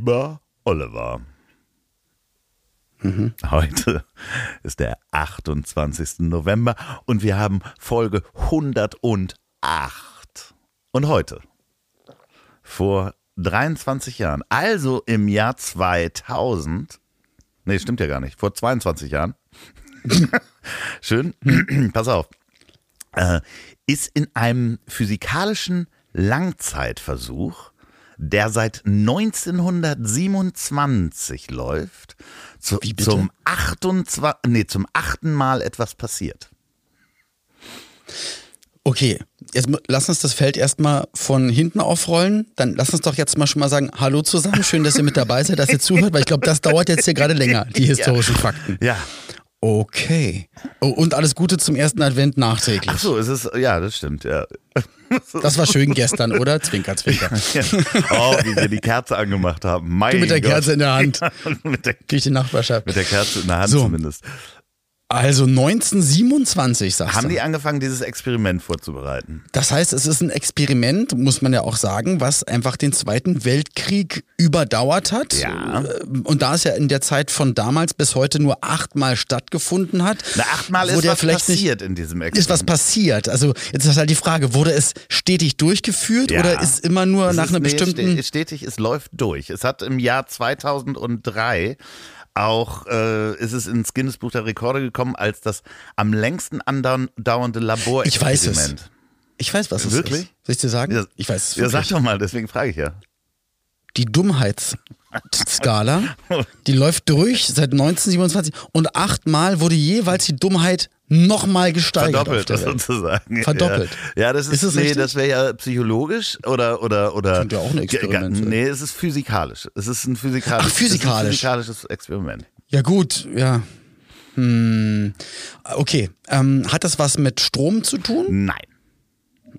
Lieber Oliver. Heute ist der 28. November und wir haben Folge 108. Und heute, vor 23 Jahren, also im Jahr 2000, nee, stimmt ja gar nicht, vor 22 Jahren, schön, pass auf, äh, ist in einem physikalischen Langzeitversuch, der seit 1927 läuft, zu, zum, 28, nee, zum achten Mal etwas passiert. Okay, jetzt lass uns das Feld erstmal von hinten aufrollen. Dann lass uns doch jetzt mal schon mal sagen, hallo zusammen, schön, dass ihr mit dabei seid, dass ihr zuhört, weil ich glaube, das dauert jetzt hier gerade länger, die historischen Fakten. Ja. Okay. Oh, und alles Gute zum ersten Advent nachträglich. Ach so, es ist, ja, das stimmt, ja. Das war schön gestern, oder? Zwinker, zwinker. Oh, wie wir die Kerze angemacht haben. Mein Du mit der Gott. Kerze in der Hand. mit, der, Durch die Nachbarschaft. mit der Kerze in der Hand So. zumindest. Also 1927, sagst Haben du. die angefangen, dieses Experiment vorzubereiten? Das heißt, es ist ein Experiment, muss man ja auch sagen, was einfach den Zweiten Weltkrieg überdauert hat. Ja. Und da es ja in der Zeit von damals bis heute nur achtmal stattgefunden hat, Na, achtmal ist was vielleicht nicht passiert in diesem Experiment. ist was passiert. Also jetzt ist halt die Frage, wurde es stetig durchgeführt Ja. oder ist immer nur Es nach ist, einer nee, bestimmten... ste- Stetig, es läuft durch. Es hat im Jahr 2003 auch, äh, ist es ins Guinness Buch der Rekorde gekommen, als das am längsten andauernde Laborexperiment. Ich weiß es. Ich weiß, was es Wirklich? ist. Soll ich dir sagen? Ja, ich weiß es Ja, sag wirklich. doch mal, deswegen frage ich ja. Die Dummheitsskala, die läuft durch seit 1927 und achtmal wurde jeweils die Dummheit nochmal gesteigert. Verdoppelt sozusagen. Verdoppelt. Ja, ja das ist, Ist es nee, richtig? das wäre ja psychologisch oder oder oder. Könnte ja auch ein Experiment. Nee, es ist physikalisch. Es ist ein physikalisches, Ach, physikalisch. Ein physikalisches Experiment. Ja gut, ja. Hm. Okay, ähm, hat das was mit Strom zu tun? Nein.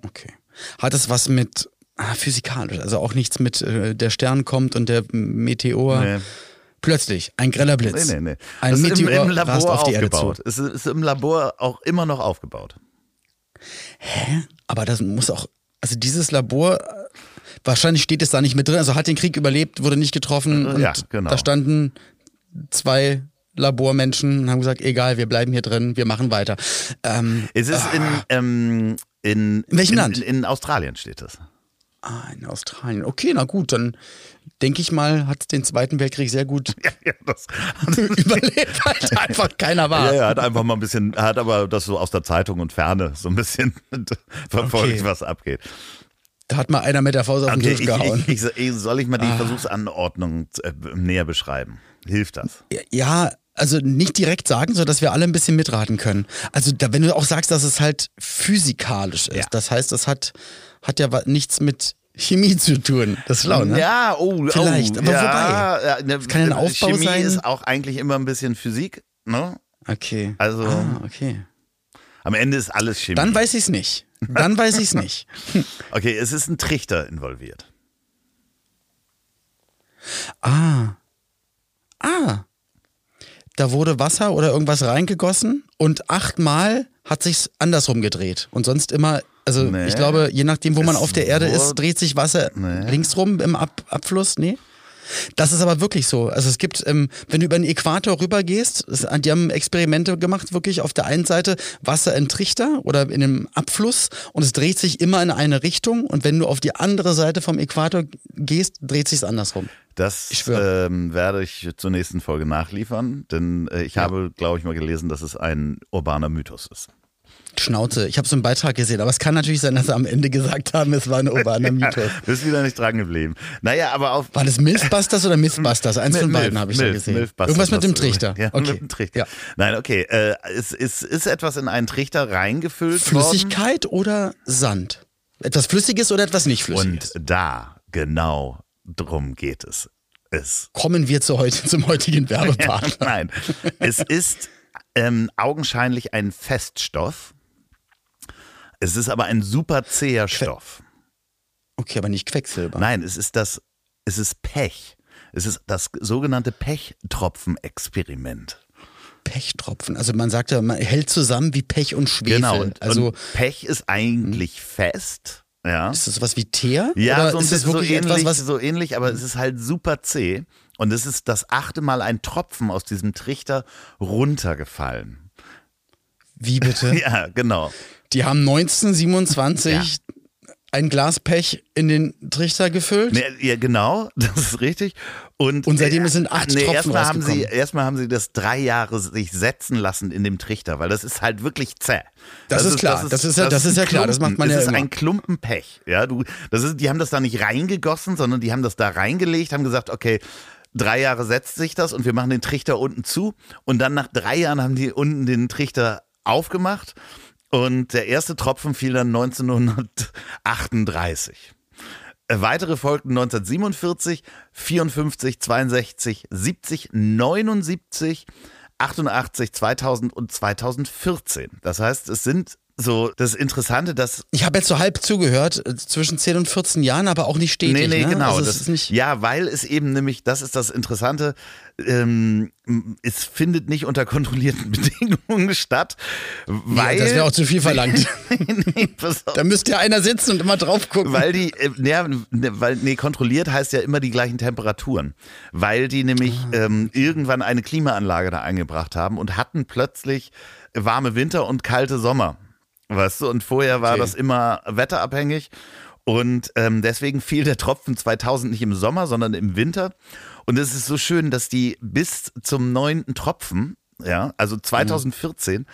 Okay. Hat es was mit ah, physikalisch, also auch nichts mit äh, der Stern kommt und der Meteor. Nee. Plötzlich, ein greller Blitz. Nee, nee, nee. Ein das ist im, Meteor im Labor rast auf die Erde aufgebaut. zu. Es ist, ist im Labor auch immer noch aufgebaut. Aber das muss auch, also dieses Labor, wahrscheinlich steht es da nicht mit drin, also hat den Krieg überlebt, wurde nicht getroffen Ja, genau. da standen zwei Labormenschen und haben gesagt, egal, wir bleiben hier drin, wir machen weiter. Ähm, Es ist in, ähm, in, In welchem in, Land? In, in Australien steht es. Ah, in Australien. Okay, na gut, dann denke ich mal, hat den Zweiten Weltkrieg sehr gut Ja, ja, das, überlebt, weil einfach keiner war. ja, ja, hat einfach mal ein bisschen, hat aber das so aus der Zeitung und Ferne so ein bisschen verfolgt, Okay. was abgeht. Da hat mal einer mit der Faust auf den Okay, Tisch gehauen. ich, ich, soll ich mal die Versuchsanordnung äh, näher beschreiben? Hilft das? Ja, also nicht direkt sagen, so dass wir alle ein bisschen mitraten können. Also da, wenn du auch sagst, dass es halt physikalisch ist, Ja. das heißt, es hat, hat ja nichts mit Chemie zu tun. Das ist schlau, ne? Ja, oh, Vielleicht, oh, aber ja, wobei? Ja, ne, kann ein Aufbau Chemie sein. ist auch eigentlich immer ein bisschen Physik, ne? Okay. Also- Ah, okay. Am Ende ist alles Chemie. Dann weiß ich es nicht. Dann weiß ich es nicht. okay, es ist ein Trichter involviert. Ah. Ah. Da wurde Wasser oder irgendwas reingegossen und achtmal hat sich's andersrum gedreht. Und sonst immer, also Nee. ich glaube, je nachdem, wo man Es auf der Erde ist, dreht sich Wasser Nee. linksrum im Ab Abfluss. Nee? Das ist aber wirklich so. Also es gibt, ähm, wenn du über den Äquator rübergehst, es, die haben Experimente gemacht, wirklich auf der einen Seite Wasser in Trichter oder in einem Abfluss und es dreht sich immer in eine Richtung und wenn du auf die andere Seite vom Äquator gehst, dreht sich's andersrum. Das Ich ähm, werde ich zur nächsten Folge nachliefern, denn äh, ich habe, glaube ich, mal gelesen, dass es ein urbaner Mythos ist. Schnauze. Ich habe so einen Beitrag gesehen, aber es kann natürlich sein, dass sie am Ende gesagt haben, es war ein urbaner Mythos. Bist wieder nicht dran geblieben. Naja, aber auf. War das Mythbusters oder Mythbusters? Eins von beiden habe ich da Milf, gesehen. Milfbusters Irgendwas mit dem Trichter. Ja, okay. mit dem Trichter. Ja. Nein, okay. Äh, es ist, ist etwas in einen Trichter reingefüllt Flüssigkeit oder Sand? Etwas Flüssiges oder etwas nicht worden. Flüssiges? Und da, genau, drum geht es. Es Kommen wir zu heute, zum heutigen Werbepartner. Nein, es ist ähm, augenscheinlich ein Feststoff. Es ist aber ein super zäher Stoff. Okay, aber nicht Quecksilber. Nein, es ist das, es ist Pech. Es ist das sogenannte Pechtropfen-Experiment. Pechtropfen. Also man sagt ja, man hält zusammen wie Pech und Schwefel. Genau. Und, also und Pech ist eigentlich fest. Ja. ist das was wie Teer? Ja, so, ist das bisschen so wirklich ähnlich, etwas, was so ähnlich, aber es ist halt super zäh. Und es ist das achte Mal ein Tropfen aus diesem Trichter runtergefallen. wie bitte? Ja, genau. Die haben 1927 ein Glas Pech in den Trichter gefüllt. Nee, ja, genau, das ist richtig. Und, Und seitdem sind acht Tropfen erstmal haben sie. Erstmal haben sie das drei Jahre sich setzen lassen in dem Trichter, weil das ist halt wirklich zäh. Das ist klar, das ist ja- das ist ja ein klar, das macht man es ja ist immer. ein Klumpen Pech. Ja, du, das ist, die haben das da nicht reingegossen, sondern die haben das da reingelegt, haben gesagt, okay, drei Jahre setzt sich das und wir machen den Trichter unten zu. Und dann nach drei Jahren haben die unten den Trichter aufgemacht und der erste Tropfen fiel dann 1938. Äh, Weitere folgten 1947, 54, 62, 70, 79, 88, 2000 und 2014. Das heißt, es sind so das Interessante, dass Ich habe jetzt so halb zugehört, äh, zwischen 10 und 14 Jahren, aber auch nicht stetig. Nee, nee, ne? genau. Also das, ist nicht, ja, weil es eben nämlich, das ist das Interessante, ähm, es findet nicht unter kontrollierten Bedingungen statt, weil. ja, das wäre auch zu viel verlangt. nee, da müsste ja einer sitzen und immer drauf gucken. Weil die, äh, ne, weil, nee, kontrolliert heißt ja immer die gleichen Temperaturen. Weil die nämlich Ah. ähm, irgendwann eine Klimaanlage da eingebracht haben und hatten plötzlich warme Winter und kalte Sommer. Weißt du, und vorher war Okay. das immer wetterabhängig. Und ähm, deswegen fiel der Tropfen 2000 nicht im Sommer, sondern im Winter. Und es ist so schön, dass die bis zum neunten Tropfen, ja, also 2014,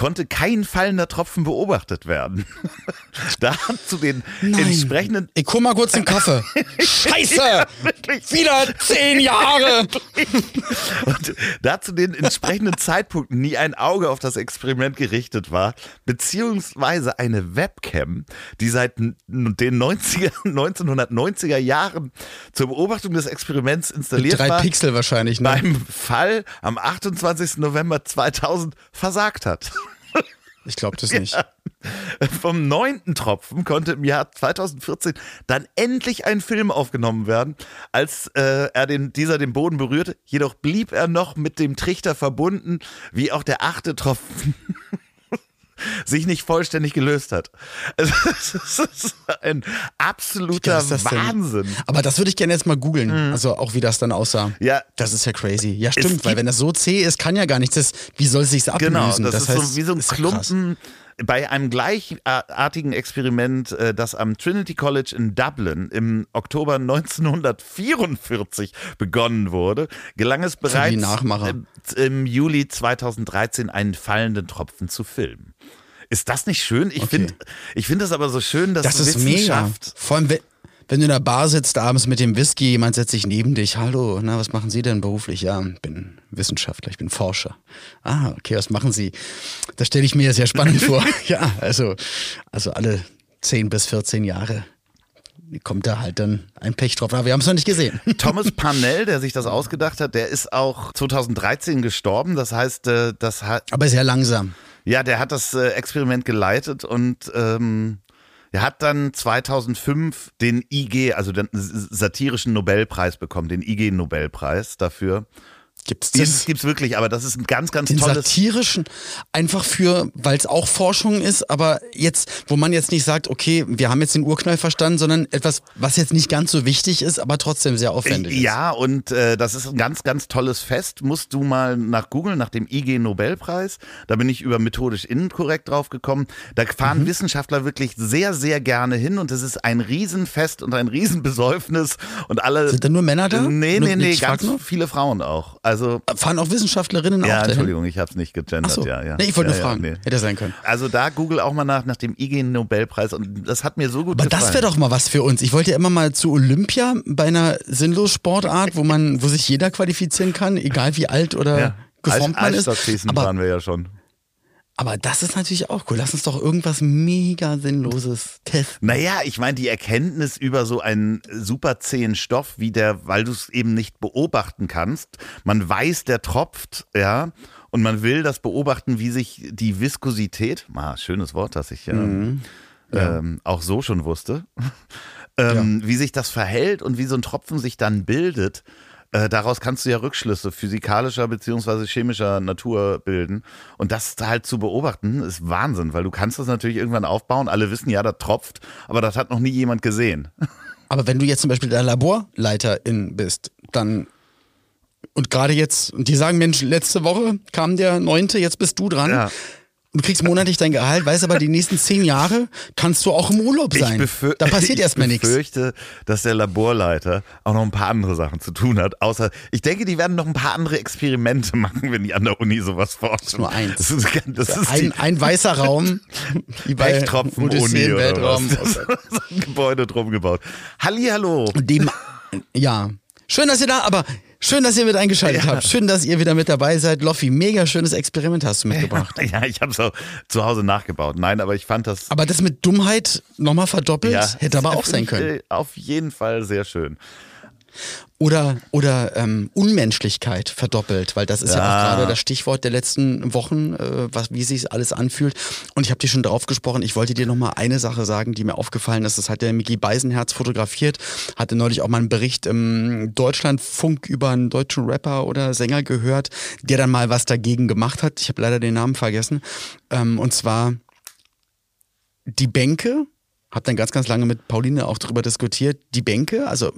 konnte kein fallender Tropfen beobachtet werden. da hat zu den entsprechenden Ich guck mal kurz den Kaffee. Scheiße! Wieder zehn Jahre! Und da zu den entsprechenden Zeitpunkten nie ein Auge auf das Experiment gerichtet war, beziehungsweise eine Webcam, die seit den 90er, 1990er Jahren zur Beobachtung des Experiments installiert Drei war, Pixel wahrscheinlich, ne? beim Fall am 28. November 2000 versagt hat. Ich glaube das nicht. Vom neunten Tropfen konnte im Jahr 2014 dann endlich ein Film aufgenommen werden, als äh, er den, dieser den Boden berührte. Jedoch blieb er noch mit dem Trichter verbunden, wie auch der achte Tropfen sich nicht vollständig gelöst hat. Also, das ist ein absoluter das denn? Wahnsinn. Aber das würde ich gerne jetzt mal googeln. Also auch wie das dann aussah. Ja. Das ist ja crazy. Ja, stimmt, weil wenn das so zäh ist, kann ja gar nichts. Das, wie soll es sich ablösen? Genau, das, ist heißt, so wie so ein ja krass. Bei einem gleichartigen Experiment, äh, das am Trinity College in Dublin im Oktober 1944 begonnen wurde, gelang es bereits äh, im Juli 2013 einen fallenden Tropfen zu filmen. Ist das nicht schön? Ich Okay. finde ich finde das aber so schön, dass Das ist mega. Wissenschaft Vor allem, wenn, wenn du in der Bar sitzt abends mit dem Whisky, jemand setzt sich neben dich. Hallo, na, was machen Sie denn beruflich? Ja, ich bin Wissenschaftler, ich bin Forscher. Ah, okay, was machen Sie? Das stelle ich mir ja sehr spannend vor. Ja, also, also alle 10 bis 14 Jahre kommt da halt dann ein Pech drauf. Aber wir haben es noch nicht gesehen. Thomas Parnell, der sich das ausgedacht hat, der ist auch 2013 gestorben. Das heißt, äh, das hat Aber sehr langsam. Ja, der hat das äh, Experiment geleitet und ähm, er hat dann 2005 den IG, also den satirischen Nobelpreis bekommen, den IG-Nobelpreis dafür. Gibt's Das das? gibt's wirklich, aber das ist ein ganz, ganz Den tolles. satirischen, einfach für, weil es auch Forschung ist, aber jetzt, wo man jetzt nicht sagt, okay, wir haben jetzt den Urknall verstanden, sondern etwas, was jetzt nicht ganz so wichtig ist, aber trotzdem sehr aufwendig ist. Ja, und äh, das ist ein ganz, ganz tolles Fest. Musst du mal nach googeln, nach dem IG-Nobelpreis. Da bin ich über methodisch inkorrekt drauf gekommen. Da fahren Mhm. Wissenschaftler wirklich sehr, sehr gerne hin und es ist ein Riesenfest und ein Riesenbesäufnis und alle. Sind da nur Männer da? Nee, nee, nee, frag ganz viele Frauen auch. Also, Fahren auch Wissenschaftlerinnen ja, auch dahin? Entschuldigung, ich habe es nicht gegendert. So. ja, ja. Nee, ich wollte ja, nur fragen. Ja, nee. Hätte sein können. Also da google auch mal nach, nach dem IG-Nobelpreis und das hat mir so gut Aber gefallen. das wäre doch mal was für uns. Ich wollte ja immer mal zu Olympia bei einer Sinnlos-Sportart, wo man, wo sich jeder qualifizieren kann, egal wie alt oder ja. geformt man ist. Aber waren wir ja schon. Aber das ist natürlich auch cool. Lass uns doch irgendwas mega Sinnloses testen. Naja, ich meine, die Erkenntnis über so einen super zähen Stoff, wie der, weil du es eben nicht beobachten kannst. Man weiß, der tropft, ja, und man will das beobachten, wie sich die Viskosität, ah, schönes Wort, das ich ähm, ähm, auch so schon wusste, ähm, wie sich das verhält und wie so ein Tropfen sich dann bildet. Äh, daraus kannst du ja Rückschlüsse physikalischer beziehungsweise chemischer Natur bilden. Und das halt zu beobachten, ist Wahnsinn, weil du kannst das natürlich irgendwann aufbauen. Alle wissen, ja, das tropft, aber das hat noch nie jemand gesehen. Aber wenn du jetzt zum Beispiel der Laborleiterin bist, dann und gerade jetzt, und die sagen, Mensch, letzte Woche kam der neunte, jetzt bist du dran. Ja. Du kriegst monatlich dein Gehalt, weißt aber, die nächsten zehn Jahre kannst du auch im Urlaub sein. Da passiert erstmal Ich nichts. befürchte, dass der Laborleiter auch noch ein paar andere Sachen zu tun hat. Außer, ich denke, die werden noch ein paar andere Experimente machen, wenn die an der Uni sowas forschen. nur eins. Das ist, das ist die Ein, ein weißer Raum, Odyssee im Uni oder was. so ein Gebäude drum gebaut. Hallihallo. Dem, ja. Schön, dass ihr da, aber schön, dass ihr mit eingeschaltet Ja. habt. Schön, dass ihr wieder mit dabei seid. Loffi, mega schönes Experiment hast du mitgebracht. Ja, ich habe es auch zu Hause nachgebaut. Nein, aber ich fand das Aber das mit Dummheit nochmal verdoppelt, ja, hätte aber auch sein können. Auf jeden Fall sehr schön. Oder, oder ähm, Unmenschlichkeit verdoppelt, weil das ist ja, Ja. auch gerade das Stichwort der letzten Wochen, äh, was, wie sich alles anfühlt. Und ich habe dir schon drauf gesprochen, ich wollte dir nochmal eine Sache sagen, die mir aufgefallen ist. Das hat der Mickey Beisenherz fotografiert, hatte neulich auch mal einen Bericht im Deutschlandfunk über einen deutschen Rapper oder Sänger gehört, der dann mal was dagegen gemacht hat. Ich habe leider den Namen vergessen. Ähm, und zwar die Bänke, habe dann ganz, ganz lange mit Pauline auch darüber diskutiert, die Bänke, also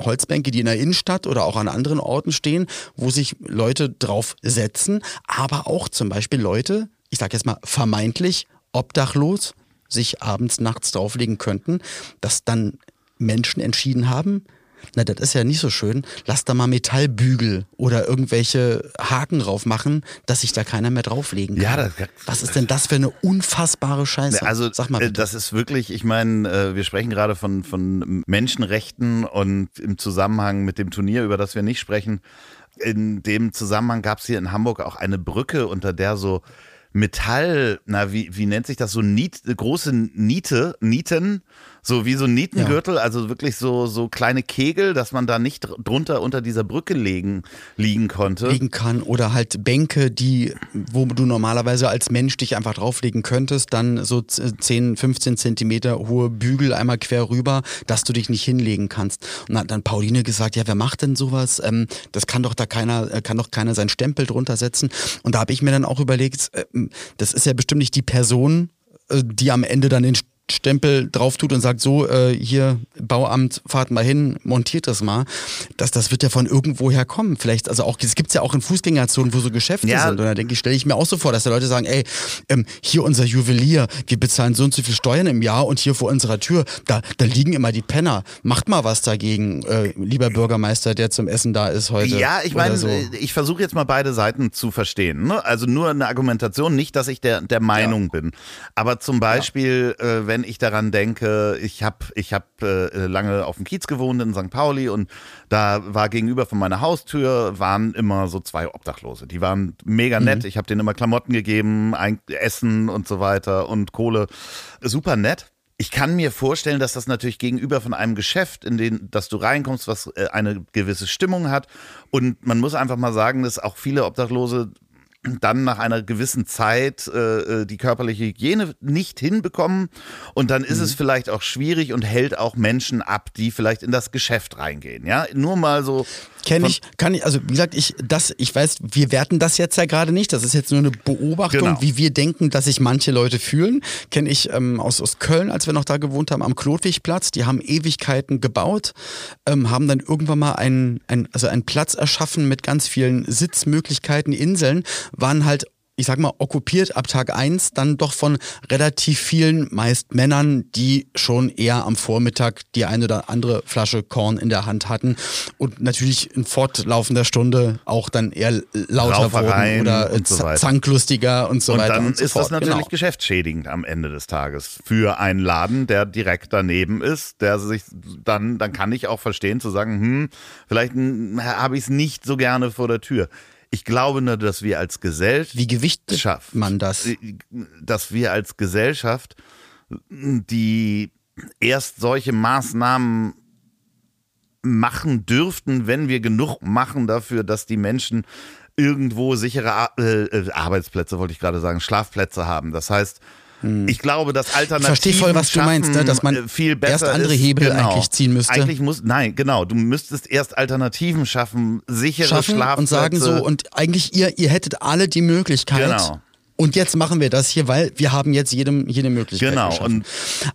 Holzbänke, die in der Innenstadt oder auch an anderen Orten stehen, wo sich Leute drauf setzen, aber auch zum Beispiel Leute, ich sage jetzt mal vermeintlich obdachlos, sich abends, nachts drauflegen könnten, dass dann Menschen entschieden haben, na, das ist ja nicht so schön. Lass da mal Metallbügel oder irgendwelche Haken drauf machen, dass sich da keiner mehr drauflegen kann. Ja, das- Was ist denn das für eine unfassbare Scheiße? Also Sag mal äh, bitte. das ist wirklich, ich meine, äh, wir sprechen gerade von, von Menschenrechten und im Zusammenhang mit dem Turnier, über das wir nicht sprechen, in dem Zusammenhang gab es hier in Hamburg auch eine Brücke, unter der so Metall, na, wie, wie nennt sich das, so Niet, große Niete, Nieten, so wie so ein Nietengürtel, also wirklich so, so kleine Kegel, dass man da nicht dr- drunter unter dieser Brücke legen, liegen konnte. liegen kann oder halt Bänke, die, wo du normalerweise als Mensch dich einfach drauflegen könntest, dann so 10, 15 Zentimeter hohe Bügel einmal quer rüber, dass du dich nicht hinlegen kannst. Und hat dann Pauline gesagt, ja, wer macht denn sowas? Ähm, das kann doch da keiner, äh, kann doch keiner seinen Stempel drunter setzen. Und da habe ich mir dann auch überlegt, äh, das ist ja bestimmt nicht die Person, äh, die am Ende dann den Stempel drauf tut und sagt, so, äh, hier, Bauamt, fahrt mal hin, montiert das mal. Das, das wird ja von irgendwoher kommen. Vielleicht, also auch, es gibt's ja auch in Fußgängerzonen, wo so Geschäfte Ja. sind. Und da denke ich, stelle ich mir auch so vor, dass da Leute sagen, ey, ähm, hier unser Juwelier, wir bezahlen so und so viel Steuern im Jahr und hier vor unserer Tür, da, da liegen immer die Penner. Macht mal was dagegen, äh, lieber Bürgermeister, der zum Essen da ist heute. Ja, ich meine, so. ich versuche jetzt mal beide Seiten zu verstehen. Ne? Also nur eine Argumentation, nicht, dass ich der, der Meinung bin. Aber zum Beispiel, äh, wenn ich daran denke, ich habe ich hab, äh, lange auf dem Kiez gewohnt in St. Pauli und da war gegenüber von meiner Haustür waren immer so zwei Obdachlose. Die waren mega nett. Ich habe denen immer Klamotten gegeben, ein, Essen und so weiter und Kohle. Super nett. Ich kann mir vorstellen, dass das natürlich gegenüber von einem Geschäft, in den, dass du reinkommst, was äh, eine gewisse Stimmung hat. Und man muss einfach mal sagen, dass auch viele Obdachlose dann nach einer gewissen Zeit äh, äh, die körperliche Hygiene nicht hinbekommen und dann ist es vielleicht auch schwierig und hält auch Menschen ab, die vielleicht in das Geschäft reingehen. Ja, nur mal so. Kenne ich, kann ich, also wie gesagt, ich, das, ich weiß, wir werten das jetzt ja gerade nicht. Das ist jetzt nur eine Beobachtung, Genau. wie wir denken, dass sich manche Leute fühlen. Kenne ich ähm, aus, aus Köln, als wir noch da gewohnt haben, am Klotwigplatz. Die haben Ewigkeiten gebaut, ähm, haben dann irgendwann mal einen, ein, also einen Platz erschaffen mit ganz vielen Sitzmöglichkeiten, Inseln, waren halt ich sag mal, okkupiert ab Tag eins dann doch von relativ vielen, meist Männern, die schon eher am Vormittag die eine oder andere Flasche Korn in der Hand hatten und natürlich in fortlaufender Stunde auch dann eher lauter Raufereien wurden oder und so zanklustiger und so und weiter dann und so ist fort. das natürlich genau. geschäftsschädigend am Ende des Tages für einen Laden, der direkt daneben ist, der sich dann, dann kann ich auch verstehen zu sagen, hm, vielleicht habe ich es nicht so gerne vor der Tür. Ich glaube nur, dass wir als Gesellschaft, Wie gewichtet man das? dass wir als Gesellschaft, die erst solche Maßnahmen machen dürften, wenn wir genug machen dafür, dass die Menschen irgendwo sichere Ar äh, äh, Arbeitsplätze, wollte ich gerade sagen, Schlafplätze haben. Das heißt, ich glaube, dass Alternativen Ich verstehe voll, was du meinst, ne? dass man äh, viel besser erst andere ist. Hebel genau. eigentlich ziehen müsste. Eigentlich muss, nein, genau, du müsstest erst Alternativen schaffen, sichere schaffen Schlafplätze. und sagen so, und eigentlich ihr, ihr hättet alle die Möglichkeit. Genau. Und jetzt machen wir das hier, weil wir haben jetzt jedem jede Möglichkeit. Genau, geschaffen.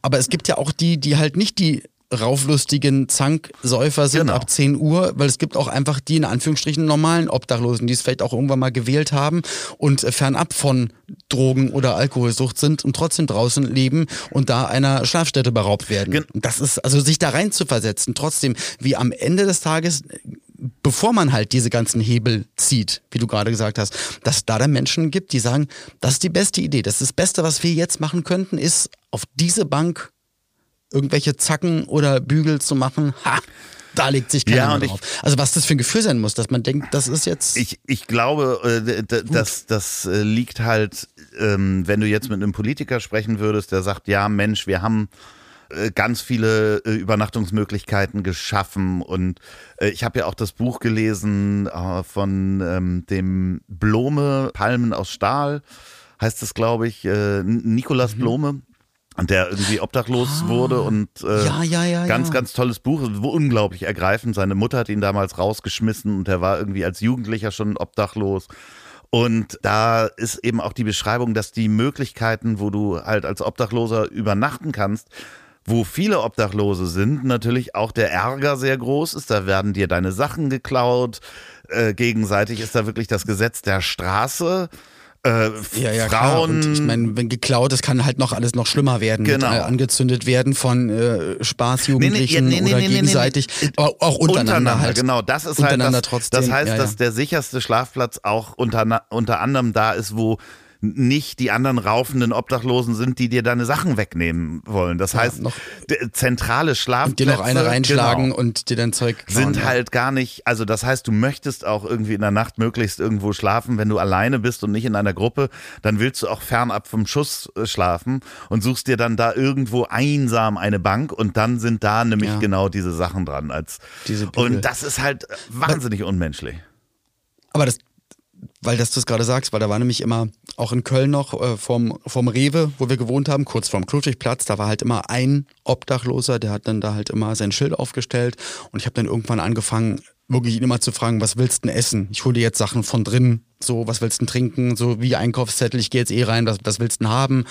Aber es gibt ja auch die, die halt nicht die rauflustigen Zanksäufer sind Genau. ab 10 Uhr, weil es gibt auch einfach die in Anführungsstrichen normalen Obdachlosen, die es vielleicht auch irgendwann mal gewählt haben und äh, fernab von Drogen oder Alkoholsucht sind und trotzdem draußen leben und da einer Schlafstätte beraubt werden. Gen- das ist, also sich da rein zu versetzen, trotzdem, wie am Ende des Tages bevor man halt diese ganzen Hebel zieht, wie du gerade gesagt hast, dass es da dann Menschen gibt, die sagen, das ist die beste Idee, das ist das Beste, was wir jetzt machen könnten, ist auf diese Bank irgendwelche Zacken oder Bügel zu machen. Ha, da legt sich keiner Ja, und ich- drauf. Also was das für ein Gefühl sein muss, dass man denkt, das ist jetzt Ich, ich glaube, äh, das, das äh, liegt halt, ähm, wenn du jetzt mit einem Politiker sprechen würdest, der sagt, ja Mensch, wir haben äh, ganz viele äh, Übernachtungsmöglichkeiten geschaffen und äh, ich habe ja auch das Buch gelesen äh, von ähm, dem Blome, Palmen aus Stahl, heißt es glaube ich, äh, N- Nikolaus Mhm. Blome. Und der irgendwie obdachlos wurde und äh, Ah. Ja, ja, ja, ganz, ganz tolles Buch, unglaublich ergreifend. Seine Mutter hat ihn damals rausgeschmissen und er war irgendwie als Jugendlicher schon obdachlos. Und da ist eben auch die Beschreibung, dass die Möglichkeiten, wo du halt als Obdachloser übernachten kannst, wo viele Obdachlose sind, natürlich auch der Ärger sehr groß ist. Da werden dir deine Sachen geklaut. Äh, gegenseitig ist da wirklich das Gesetz der Straße. Äh, ja, ja, klar. Frauen, Und ich meine, wenn geklaut ist, kann halt noch alles noch schlimmer werden. Genau. Mit, äh, angezündet werden von äh, Spaßjugendlichen Nee, nee, nee, oder gegenseitig. nee. Aber auch untereinander, halt. Genau, das ist halt Untereinander das, trotzdem, das heißt, ja. dass der sicherste Schlafplatz auch unter, unter anderem da ist, wo nicht die anderen raufenden Obdachlosen sind, die dir deine Sachen wegnehmen wollen. Das heißt, noch- d- zentrale Und Schlafplätze dir noch eine reinschlagen genau, und dir dein Zeug klauen, sind ja. halt gar nicht, also das heißt, du möchtest auch irgendwie in der Nacht möglichst irgendwo schlafen, wenn du alleine bist und nicht in einer Gruppe, dann willst du auch fernab vom Schuss äh, schlafen und suchst dir dann da irgendwo einsam eine Bank und dann sind da nämlich Ja. genau diese Sachen dran als und das ist halt wahnsinnig unmenschlich. Aber das, weil das du es gerade sagst, weil da war nämlich immer auch in Köln noch äh, vom, vom Rewe, wo wir gewohnt haben, kurz vorm Kluftigplatz, da war halt immer ein Obdachloser, der hat dann da halt immer sein Schild aufgestellt. Und ich habe dann irgendwann angefangen, wirklich ihn immer zu fragen, was willst du denn essen? Ich hole dir jetzt Sachen von drin, so, was willst du denn trinken? So wie Einkaufszettel, ich gehe jetzt eh rein, was, was willst du denn haben?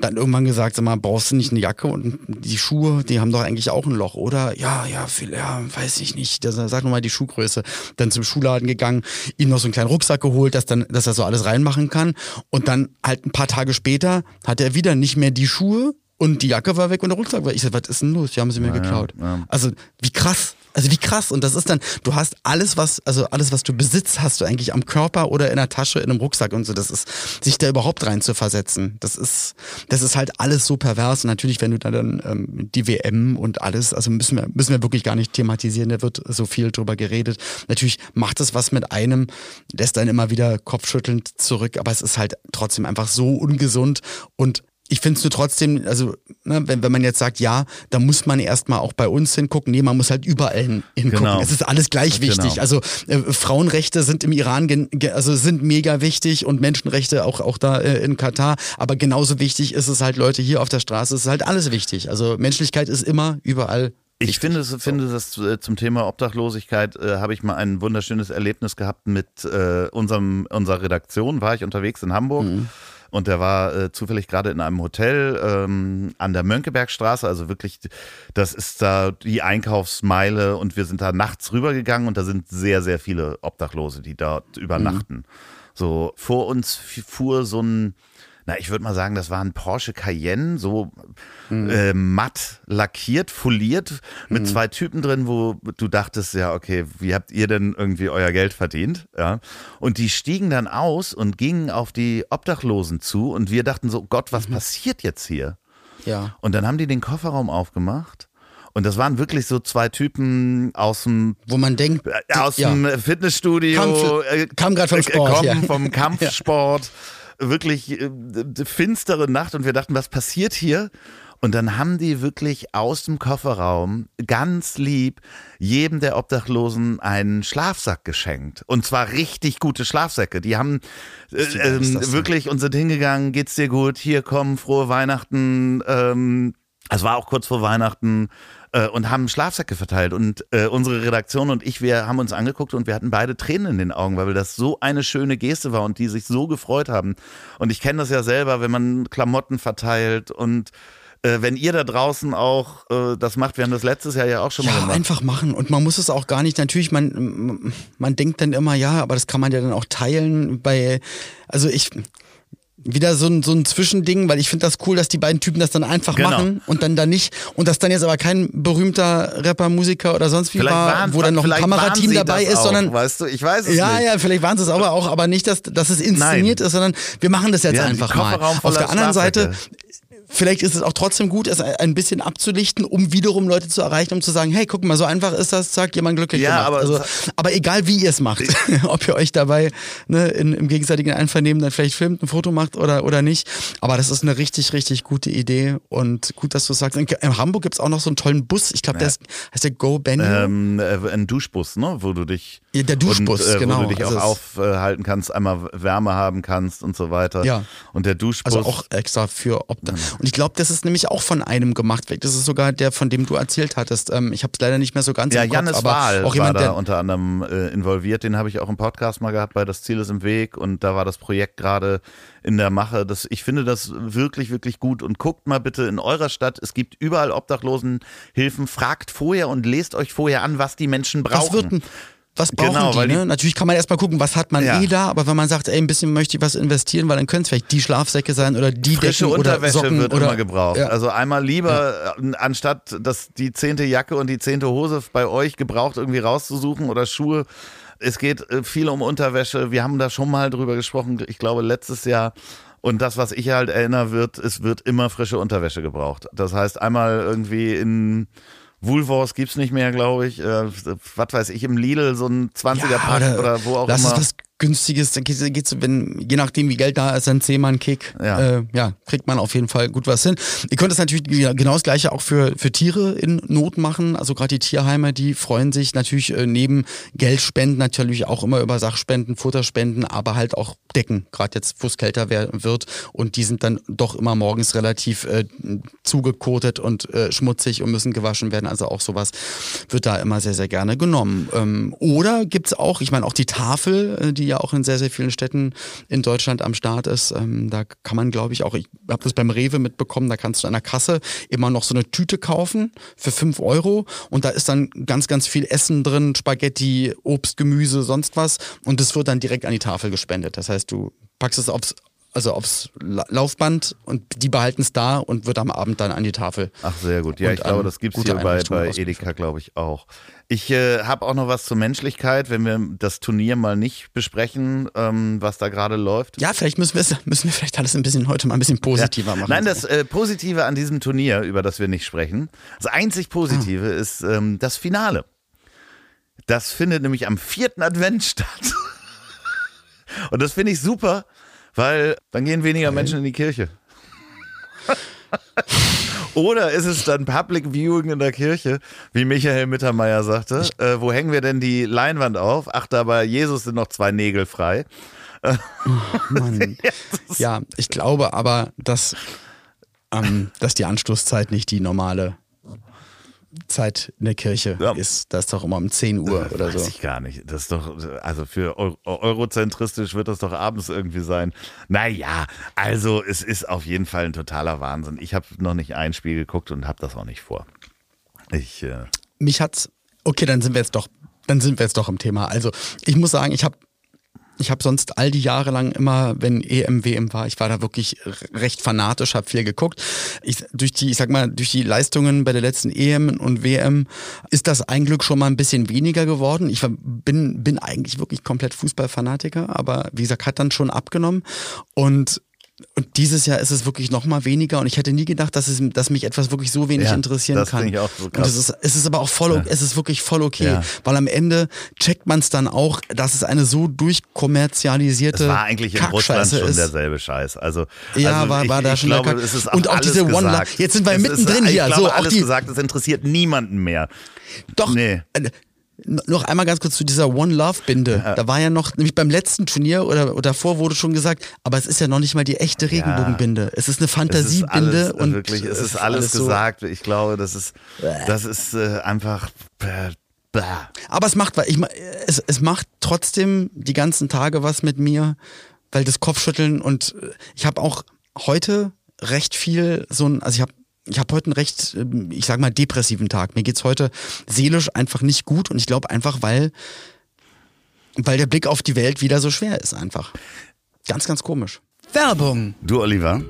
Dann irgendwann gesagt, sag mal, brauchst du nicht eine Jacke und die Schuhe, die haben doch eigentlich auch ein Loch, oder? Ja, ja, viel, ja, weiß ich nicht. Der, sag noch mal die Schuhgröße. Dann zum Schuhladen gegangen, ihm noch so einen kleinen Rucksack geholt, dass, dann, dass er so alles reinmachen kann. Und dann halt ein paar Tage später hat er wieder nicht mehr die Schuhe und die Jacke war weg und der Rucksack war. Ich sag, was ist denn los? Die haben sie mir geklaut. ja. Also wie krass. Also wie krass. Und das ist dann, du hast alles, was, also alles, was du besitzt, hast du eigentlich am Körper oder in der Tasche, in einem Rucksack und so. Das ist, sich da überhaupt rein zu versetzen. Das ist, das ist halt alles so pervers. Und natürlich, wenn du da dann ähm, die WM und alles, also müssen wir, müssen wir wirklich gar nicht thematisieren, da wird so viel drüber geredet. Natürlich macht es was mit einem, lässt einen immer wieder kopfschüttelnd zurück, aber es ist halt trotzdem einfach so ungesund und ich finde es nur trotzdem, also ne, wenn, wenn man jetzt sagt, ja, da muss man erstmal auch bei uns hingucken, nee, man muss halt überall hin, hingucken. Genau. Es ist alles gleich wichtig. Genau. Also äh, Frauenrechte sind im Iran, also sind mega wichtig und Menschenrechte auch, auch da äh, in Katar. Aber genauso wichtig ist es halt, Leute, hier auf der Straße ist halt alles wichtig. Also Menschlichkeit ist immer überall Ich finde, es- finde das äh, zum Thema Obdachlosigkeit äh, habe ich mal ein wunderschönes Erlebnis gehabt mit äh, unserem unserer Redaktion. War ich unterwegs in Hamburg und der war äh, zufällig gerade in einem Hotel ähm, an der Mönckebergstraße. Also wirklich, das ist da die Einkaufsmeile und wir sind da nachts rübergegangen und da sind sehr sehr viele Obdachlose, die dort übernachten. So vor uns fuhr so ein na, ich würde mal sagen, das war ein Porsche Cayenne, so äh, matt lackiert, foliert, mit zwei Typen drin, wo du dachtest, ja, okay, wie habt ihr denn irgendwie euer Geld verdient? Ja. Und die stiegen dann aus und gingen auf die Obdachlosen zu und wir dachten so, Gott, was passiert jetzt hier? Ja. Und dann haben die den Kofferraum aufgemacht Und das waren wirklich so zwei Typen aus dem Wo man denkt, äh, aus ja. dem Fitnessstudio, Kam- äh, kam grad vom äh, Sport, kommen ja. vom Kampfsport, wirklich äh, finstere Nacht und wir dachten, was passiert hier? Und dann haben die wirklich aus dem Kofferraum ganz lieb jedem der Obdachlosen einen Schlafsack geschenkt. Und zwar richtig gute Schlafsäcke. Die haben äh, ähm, wirklich und sind hingegangen, geht's dir gut, hier kommen, frohe Weihnachten. Ähm, es war auch kurz vor Weihnachten äh, und haben Schlafsäcke verteilt. Und äh, unsere Redaktion und ich, wir haben uns angeguckt und wir hatten beide Tränen in den Augen, weil das so eine schöne Geste war und die sich so gefreut haben. Und ich kenne das ja selber, wenn man Klamotten verteilt und äh, wenn ihr da draußen auch äh, das macht, wir haben das letztes Jahr ja auch schon mal Ja, gemacht. einfach machen. Und man muss es auch gar nicht, natürlich, man, man denkt dann immer, ja, aber das kann man ja dann auch teilen bei, also ich, wieder so ein, so ein Zwischending, weil ich finde das cool, dass die beiden Typen das dann einfach Genau. machen und dann da nicht, und dass dann jetzt aber kein berühmter Rapper, Musiker oder sonst wie Vielleicht war, waren- wo dann noch ein Kamerateam dabei ist, auch, sondern weißt du, ich weiß es ja, nicht. ja, vielleicht waren sie es aber auch, aber nicht, dass, dass es inszeniert Nein. ist, sondern wir machen das jetzt Ja, einfach mal. Auf der anderen Seite. Vielleicht ist es auch trotzdem gut, es ein bisschen abzulichten, um wiederum Leute zu erreichen, um zu sagen, hey, guck mal, so einfach ist das, zack, jemand glücklich Ja, gemacht. aber- also, aber egal wie ihr es macht, ob ihr euch dabei ne, in, im gegenseitigen Einvernehmen dann vielleicht filmt, ein Foto macht oder, oder nicht. Aber das ist eine richtig, richtig gute Idee und gut, dass du sagst. In, in Hamburg gibt's auch noch so einen tollen Bus, ich glaube, der ist, heißt der Go Benny. Ähm, äh, ein Duschbus, ne? wo du dich Ja, der Duschbus, und, äh, genau. wo du dich Also auch aufhalten kannst, einmal Wärme haben kannst und so weiter. Ja. Und der Duschbus. Also auch extra für Obdach. Und ich glaube, das ist nämlich auch von einem gemacht. Vielleicht ist sogar der, von dem du erzählt hattest. Ähm, ich habe es leider nicht mehr so ganz ja, im Kopf, Jannis aber Wahl auch jemand, war da unter anderem äh, involviert. Den habe ich auch im Podcast mal gehabt bei Das Ziel ist im Weg und da war das Projekt gerade in der Mache. Das, ich finde das wirklich, wirklich gut. Und guckt mal bitte in eurer Stadt. Es gibt überall Obdachlosenhilfen. Fragt vorher und lest euch vorher an, was die Menschen brauchen. was wird denn, was brauchen Genau, die, die- ne? Natürlich kann man erstmal gucken, was hat man Ja. eh da, aber wenn man sagt, ey, ein bisschen möchte ich was investieren, weil dann können es vielleicht die Schlafsäcke sein oder die Frische Decken oder Unterwäsche Socken wird oder immer gebraucht. Ja. Also einmal lieber, äh, anstatt dass die zehnte Jacke und die zehnte Hose bei euch gebraucht irgendwie rauszusuchen oder Schuhe. Es geht äh, viel um Unterwäsche. Wir haben da schon mal drüber gesprochen, ich glaube letztes Jahr. Und das, was ich halt erinnern wird, es wird immer frische Unterwäsche gebraucht. Das heißt, einmal irgendwie in Woolworths gibt's nicht mehr, glaube ich. Äh, was weiß ich, im Lidl so ein 20er Pack oder, wo auch lass immer. es was Günstiges, dann geht's, geht's, wenn, je nachdem wie Geld da ist, ein Zehmann-Kick, Ja. äh, ja, kriegt man auf jeden Fall gut was hin. Ihr könnt es natürlich genau das gleiche auch für, für Tiere in Not machen. Also gerade die Tierheime, die freuen sich natürlich äh, neben Geldspenden natürlich auch immer über Sachspenden, Futterspenden, aber halt auch Decken, gerade jetzt, wo es kälter wird. Und die sind dann doch immer morgens relativ äh, zugekotet und äh, schmutzig und müssen gewaschen werden. Also auch sowas wird da immer sehr, sehr gerne genommen. Ähm, oder gibt's auch, ich meine, auch die Tafel, äh, die ja auch in sehr, sehr vielen Städten in Deutschland am Start ist. Ähm, da kann man, glaube ich, auch, ich habe das beim Rewe mitbekommen, da kannst du an der Kasse immer noch so eine Tüte kaufen für fünf Euro und da ist dann ganz, ganz viel Essen drin, Spaghetti, Obst, Gemüse, sonst was und das wird dann direkt an die Tafel gespendet. Das heißt, du packst es aufs also aufs La- Laufband und die behalten es da und wird am Abend dann an die Tafel. Ach, sehr gut. Ja, Und ich glaube, das gibt's gute hier bei, bei. Edeka, glaube ich, auch. Ich äh, habe auch noch was zur Menschlichkeit, wenn wir das Turnier mal nicht besprechen, ähm, was da gerade läuft. Ja, vielleicht müssen wir es, müssen wir vielleicht alles ein bisschen heute mal ein bisschen positiver machen. Nein, das äh, Positive an diesem Turnier, über das wir nicht sprechen, das einzig Positive Ah. ist ähm, das Finale. Das findet nämlich am vierten Advent statt. Und das finde ich super, weil dann gehen weniger Menschen in die Kirche. Oder ist es dann Public Viewing in der Kirche, wie Michael Mittermeier sagte? Äh, wo hängen wir denn die Leinwand auf? Ach, da bei Jesus sind noch zwei Nägel frei. Mann. Ja, ich glaube aber, dass, ähm, dass die Anstoßzeit nicht die normale Zeit in der Kirche Ja. ist. Das ist doch immer um 10 Uhr oder Weiß so. ich gar nicht. Das ist doch, also für Eu eurozentristisch wird das doch abends irgendwie sein. Naja, also es ist auf jeden Fall ein totaler Wahnsinn. Ich habe noch nicht ein Spiel geguckt und habe das auch nicht vor. Ich, äh, Mich hat's. Okay, dann sind wir jetzt doch, dann sind wir jetzt doch im Thema. Also ich muss sagen, ich habe ich habe sonst all die Jahre lang immer, wenn EM, WM war, ich war da wirklich recht fanatisch, habe viel geguckt. Ich, durch die, ich sag mal, durch die Leistungen bei der letzten EM und WM ist das ein Glück schon mal ein bisschen weniger geworden. Ich war, bin, bin eigentlich wirklich komplett Fußballfanatiker, aber wie gesagt, hat dann schon abgenommen. Und Und dieses Jahr ist es wirklich noch mal weniger und ich hätte nie gedacht, dass, es, dass mich etwas wirklich so wenig Ja, interessieren das kann. ich auch so und krass. es ist, es ist aber auch voll, o- es ist wirklich voll okay, Ja. weil am Ende checkt man es dann auch, dass es eine so durchkommerzialisierte Es war eigentlich in Russland schon ist. derselbe Scheiß. Also, Ja, also war- ich, war da ich schon der glaube, Kack- es ist Und auch diese One. Love- jetzt sind wir es mittendrin ist, hier, Ich so, glaube, auch alles die- gesagt, es interessiert niemanden mehr. Doch. Nee. Noch einmal ganz kurz zu dieser One Love Binde. Da war ja noch, nämlich beim letzten Turnier oder, oder davor wurde schon gesagt, aber es ist ja noch nicht mal die echte Regenbogenbinde. Es ist eine Es ist Fantasiebinde alles, und wirklich, es es ist alles so- gesagt. Ich glaube, das ist, das ist äh, einfach. Äh. Aber es macht, ich, es, es macht trotzdem die ganzen Tage was mit mir, weil das Kopfschütteln und äh, ich habe auch heute recht viel so ein, also ich habe ich habe heute einen recht, ähm, ich sag mal, depressiven Tag. Mir geht's heute seelisch einfach nicht gut und ich glaube einfach, weil, weil der Blick auf die Welt wieder so schwer ist einfach. Ganz, ganz komisch. Werbung. Du, Oliver,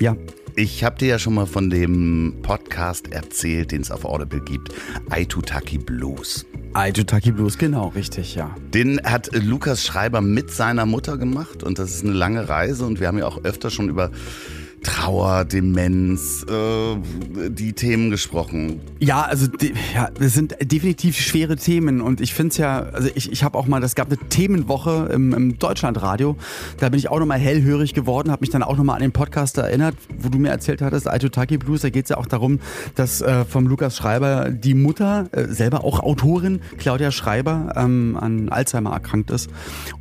Ja. ich habe dir ja schon mal von dem Podcast erzählt, den es auf Audible gibt, Aitutaki Blues. Aitutaki Blues, genau, richtig, ja. Den hat Lukas Schreiber mit seiner Mutter gemacht und das ist eine lange Reise und wir haben ja auch öfter schon über Trauer, Demenz, äh, die Themen gesprochen. Ja, also ja, das sind definitiv schwere Themen und ich finde es ja, also ich, ich habe auch mal, das gab eine Themenwoche im, im Deutschlandradio, da bin ich auch nochmal hellhörig geworden, habe mich dann auch nochmal an den Podcast erinnert, wo du mir erzählt hattest, Aitutaki Blues, da geht es ja auch darum, dass äh, vom Lukas Schreiber die Mutter, äh, selber auch Autorin, Claudia Schreiber, ähm, an Alzheimer erkrankt ist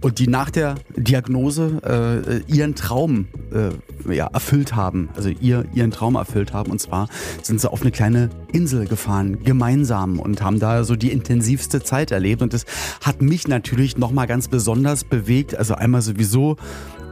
und die nach der Diagnose äh, ihren Traum äh, ja, erfüllt haben, also ihr ihren Traum erfüllt haben. Und zwar sind sie auf eine kleine Insel gefahren, gemeinsam und haben da so die intensivste Zeit erlebt. Und das hat mich natürlich nochmal ganz besonders bewegt. Also einmal sowieso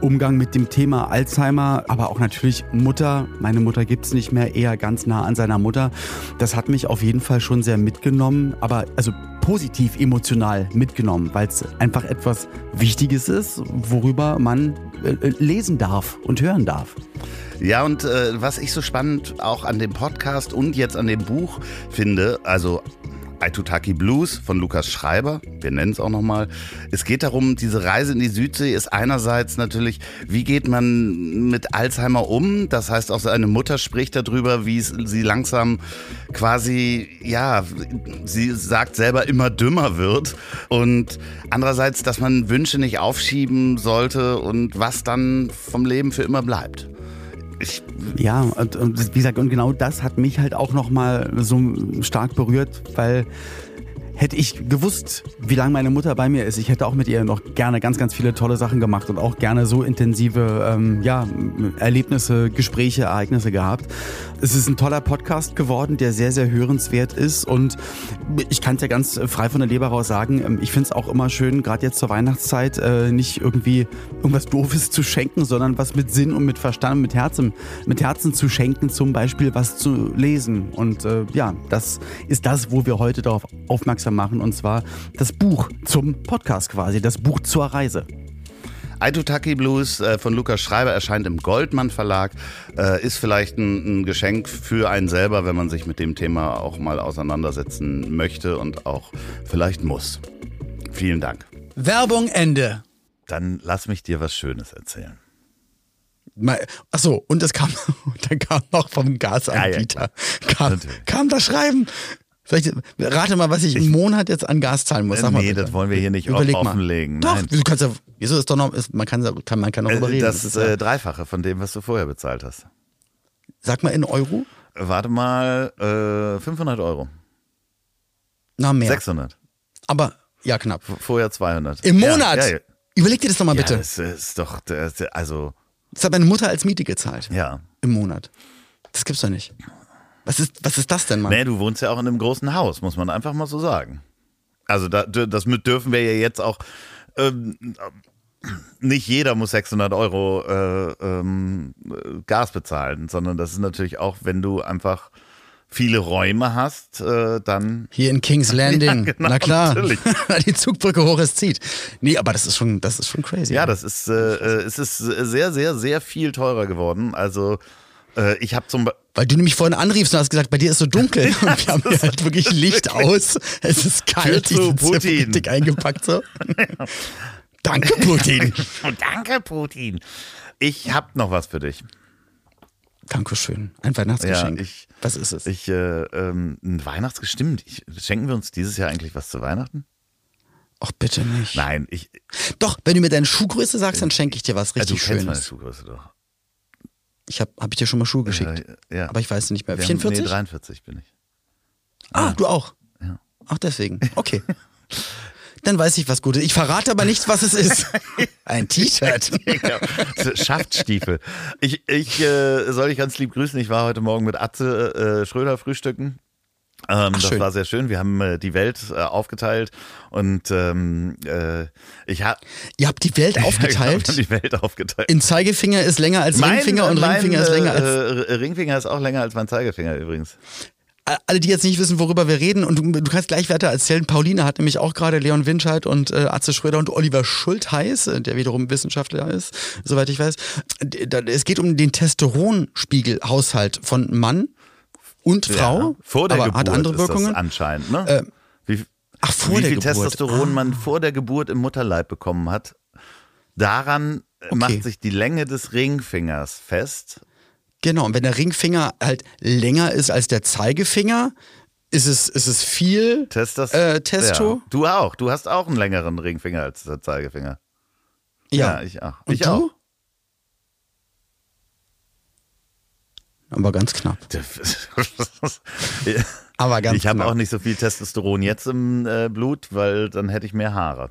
Umgang mit dem Thema Alzheimer, aber auch natürlich Mutter. Meine Mutter gibt's nicht mehr, eher ganz nah an seiner Mutter. Das hat mich auf jeden Fall schon sehr mitgenommen, aber also positiv emotional mitgenommen, weil es einfach etwas Wichtiges ist, worüber man äh, äh, lesen darf und hören darf. Ja, und äh, was ich so spannend auch an dem Podcast und jetzt an dem Buch finde, also Aitutaki Blues von Lukas Schreiber, wir nennen es auch nochmal. Es geht darum, diese Reise in die Südsee ist einerseits natürlich, wie geht man mit Alzheimer um? Das heißt, auch seine Mutter spricht darüber, wie sie langsam quasi, ja, sie sagt selber immer dümmer wird. Und andererseits, dass man Wünsche nicht aufschieben sollte und was dann vom Leben für immer bleibt. Ich, Ja, und, und wie gesagt, und genau das hat mich halt auch nochmal so stark berührt, weil hätte ich gewusst, wie lange meine Mutter bei mir ist, ich hätte auch mit ihr noch gerne ganz, ganz viele tolle Sachen gemacht und auch gerne so intensive ähm, ja, Erlebnisse, Gespräche, Ereignisse gehabt. Es ist ein toller Podcast geworden, der sehr, sehr hörenswert ist und ich kann es ja ganz frei von der Leber raus sagen, ähm, ich finde es auch immer schön, gerade jetzt zur Weihnachtszeit, äh, nicht irgendwie irgendwas Doofes zu schenken, sondern was mit Sinn und mit Verstand mit Herzen, mit Herzen zu schenken, zum Beispiel was zu lesen. Und äh, ja, das ist das, wo wir heute darauf aufmerksam machen, und zwar das Buch zum Podcast quasi, das Buch zur Reise. Aitutaki Blues äh, von Lukas Schreiber erscheint im Goldmann Verlag. Äh, ist vielleicht ein, Geschenk für einen selber, wenn man sich mit dem Thema auch mal auseinandersetzen möchte und auch vielleicht muss. Vielen Dank. Werbung Ende. Dann lass mich dir was Schönes erzählen. Mal- Ach so, und es kam, dann kam noch vom Gasanbieter, kam, Natürlich. kam das Schreiben. Vielleicht, rate mal, was ich im Monat jetzt an Gas zahlen muss. Sag mal nee, das wollen wir hier nicht Überleg mal. offenlegen. Doch, Nein. wieso kannst du, wieso ist doch noch, ist, man kann, kann, man kann noch darüber Äh, reden. Das ist ja, äh, Dreifache von dem, was du vorher bezahlt hast. sag mal in Euro? Warte mal, äh, 500 Euro. Na, mehr. 600. Aber, ja, knapp. Vorher 200. Im Ja, Monat? Ja, ja. Überleg dir das doch mal bitte. Ja, das ist doch, das, also, Das hat meine Mutter als Miete gezahlt. ja. Im Monat. Das gibt's doch nicht. Was ist, was ist das denn, Mann? Nee, du wohnst ja auch in einem großen Haus, muss man einfach mal so sagen. Also da, das mit dürfen wir ja jetzt auch. Ähm, nicht jeder muss 600 Euro äh, ähm, äh, Gas bezahlen, sondern das ist natürlich auch, wenn du einfach viele Räume hast, äh, dann Hier in King's Landing. Ja, genau, Na klar. natürlich. Die Zugbrücke hoch es zieht. Nee, aber das ist schon, das ist schon crazy. ja, das ist äh, äh, es ist sehr sehr sehr viel teurer geworden. Also äh, ich habe zum Beispiel Weil du nämlich vorhin anriefst und hast gesagt, bei dir ist so dunkel. Und wir haben hier halt wirklich Licht aus. Es ist Tür kalt, die zu, Putin. dick eingepackt so. Danke, Putin. Danke, Putin. Ich hab noch was für dich. Dankeschön. Ein Weihnachtsgeschenk. Ja, ich- Was ist es? Ich, äh, ähm, ein Weihnachtsgestimmt. Schenken wir uns dieses Jahr eigentlich was zu Weihnachten? Ach, bitte nicht. Nein, ich, Doch, wenn du mir deine Schuhgröße sagst, dann schenke ich dir was du richtig kennst meine Schönes. Schuhgröße doch. Ich habe hab ich dir schon mal Schuhe geschickt. Äh, ja. Aber ich weiß nicht mehr. Wir haben- 44? Nee, 43 bin ich. ah, du auch. Ja. Ach, deswegen. Okay. Dann weiß ich was Gutes. Ich verrate aber nicht, was es ist. Ein T-Shirt. Ja, Schaftstiefel. Ich, ich äh, soll dich ganz lieb grüßen. Ich war heute Morgen mit Atze äh, Schröder frühstücken. Ähm, das schön. war sehr schön. Wir haben äh, die Welt äh, aufgeteilt und ähm, äh, ich habe Ihr habt die Welt aufgeteilt. die Welt aufgeteilt. In Zeigefinger ist länger als Ringfinger und mein, Ringfinger ist länger als. Äh, Ringfinger ist auch länger als mein Zeigefinger übrigens. Alle, die jetzt nicht wissen, worüber wir reden, und du, du kannst gleich weiter erzählen. Pauline hat nämlich auch gerade Leon Winscheid und äh, Atze Schröder und Oliver Schultheiß, äh, der wiederum Wissenschaftler ist, soweit ich weiß. Es geht um den Testosteronspiegelhaushalt von Mann und Frau. Ja, vor der aber Geburt hat andere Wirkungen. anscheinend. Ne? Äh, wie Ach, vor wie der viel Geburt. Ah. Testosteron man vor der Geburt im Mutterleib bekommen hat, daran äh, macht sich die Länge des Ringfingers fest. Genau, und wenn der Ringfinger halt länger ist als der Zeigefinger, ist es, ist es viel Testos äh, Testo. Ja. Du auch. Du hast auch einen längeren Ringfinger als der Zeigefinger. Ja. ich auch. Und ich du? auch. Aber ganz knapp. Aber ganz ich habe auch nicht so viel Testosteron jetzt im äh, Blut, weil dann hätte ich mehr Haare.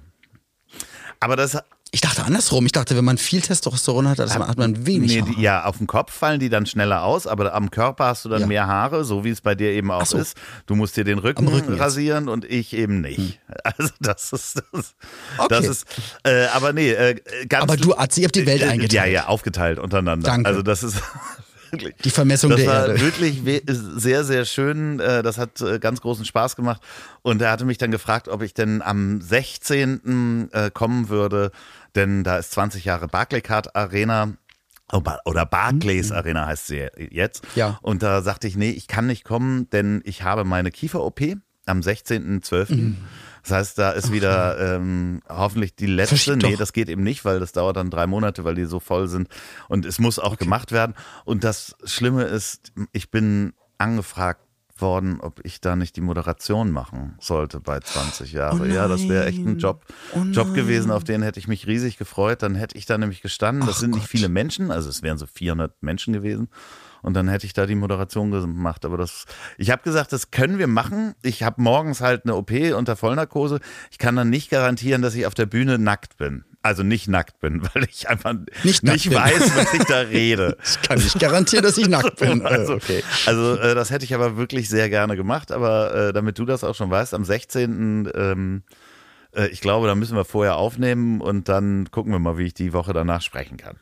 Aber das Ich dachte andersrum. Ich dachte, wenn man viel Testosteron hat, dann hat man wenig. Nee, Haare. die, ja, auf dem Kopf fallen die dann schneller aus, aber am Körper hast du dann Ja. mehr Haare, so wie es bei dir eben auch so. ist. Du musst dir den Rücken, Rücken jetzt. Hm. rasieren und ich eben nicht. Also das ist das, Okay. das ist äh, aber nee, äh, ganz Aber du, ihr habt die Welt äh, äh, eingeteilt. Ja, ja, aufgeteilt untereinander. Danke. Also das ist wirklich Die Vermessung das der war Erde. wirklich sehr, sehr schön. Äh, Das hat äh, ganz großen Spaß gemacht. Und er hatte mich dann gefragt, ob ich denn am 16. äh, kommen würde, denn da ist 20 Jahre Barclaycard Arena. Oh, Oder Barclays Arena heißt sie jetzt. Mhm. Ja. Und da sagte ich, nee, ich kann nicht kommen, denn ich habe meine Kiefer-OP am 16.12. Mhm. Das heißt, da ist wieder ähm, hoffentlich die letzte. Nee, das geht eben nicht, weil das dauert dann drei Monate, weil die so voll sind. Und es muss auch gemacht werden. Und das Schlimme ist, ich bin angefragt worden, ob ich da nicht die Moderation machen sollte bei 20 Jahre. Oh ja, das wäre echt ein Job, Oh Job gewesen, auf den hätte ich mich riesig gefreut. Dann hätte ich da nämlich gestanden. Das Ach sind nicht Gott. viele Menschen, also es wären so 400 Menschen gewesen. Und dann hätte ich da die Moderation gemacht. Aber das, ich habe gesagt, das können wir machen. Ich habe morgens halt eine OP unter Vollnarkose. Ich kann dann nicht garantieren, dass ich auf der Bühne nackt bin. Also nicht nackt bin, weil ich einfach Nicht nicht, weiß, was ich da rede. Ich kann nicht garantieren, dass ich nackt bin. Also, okay. also äh, das hätte ich aber wirklich sehr gerne gemacht. Aber äh, damit du das auch schon weißt, am 16. Ähm, äh, ich glaube, da müssen wir vorher aufnehmen und dann gucken wir mal, wie ich die Woche danach sprechen kann.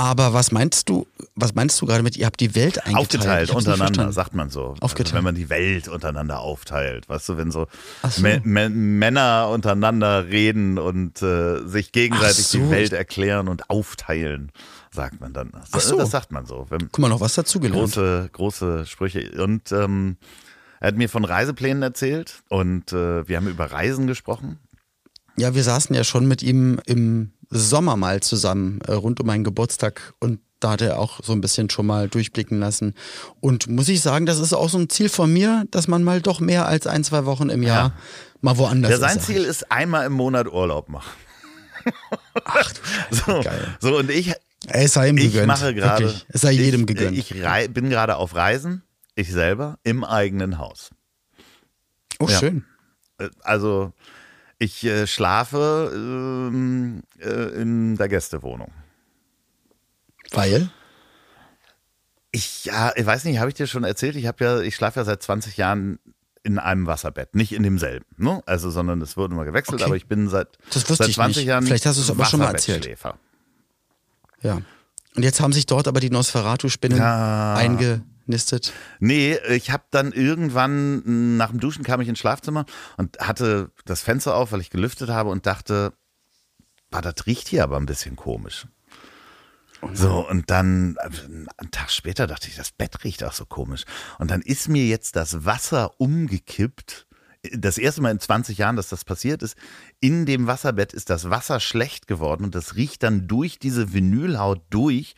Aber was meinst du, was meinst du gerade mit, ihr habt die Welt eingeteilt? Aufgeteilt untereinander, sagt man so. Aufgeteilt. Also wenn man die Welt untereinander aufteilt. Weißt du, wenn so, so. Mä- Mä- Männer untereinander reden und äh, sich gegenseitig so. die Welt erklären und aufteilen, sagt man dann. Ach so. Das sagt man so. Wenn, Guck mal, noch was dazugelernt. große, große Sprüche. Und ähm, er hat mir von Reiseplänen erzählt und äh, wir haben über Reisen gesprochen. Ja, wir saßen ja schon mit ihm im Sommer mal zusammen äh, rund um meinen Geburtstag und da hat er auch so ein bisschen schon mal durchblicken lassen. Und muss ich sagen, das ist auch so ein Ziel von mir, dass man mal doch mehr als ein, zwei Wochen im Jahr mal woanders Ja, ist. sein Ziel ist einmal im Monat Urlaub machen. Ach du So, geil. so und ich, Es sei ihm ich gegönnt. mache Wirklich. Es sei jedem ich, gegönnt. Ich bin gerade auf Reisen, ich selber, im eigenen Haus. oh, ja. schön. Äh, Also ich äh, schlafe ähm, äh, in der Gästewohnung. Weil? Ich ja, ich weiß nicht, habe ich dir schon erzählt? Ich habe ja, ich schlafe ja seit 20 Jahren in einem Wasserbett, nicht in demselben, ne? Also, sondern es wurde immer gewechselt, Okay. aber ich bin seit, Das wusste seit ich 20 nicht. Jahren Vielleicht hast du es aber schon mal erzählt. Ja. Und jetzt haben sich dort aber die Nosferatu-Spinnen Ja. Eingenistet. Nee, ich habe dann irgendwann nach dem Duschen kam ich ins Schlafzimmer und hatte das Fenster auf, weil ich gelüftet habe und dachte, bah, das riecht hier aber ein bisschen komisch. So, und dann, äh, einen Tag später dachte ich, das Bett riecht auch so komisch. Und dann ist mir jetzt das Wasser umgekippt das erste Mal in 20 Jahren, dass das passiert ist. In dem Wasserbett ist das Wasser schlecht geworden und das riecht dann durch diese Vinylhaut durch.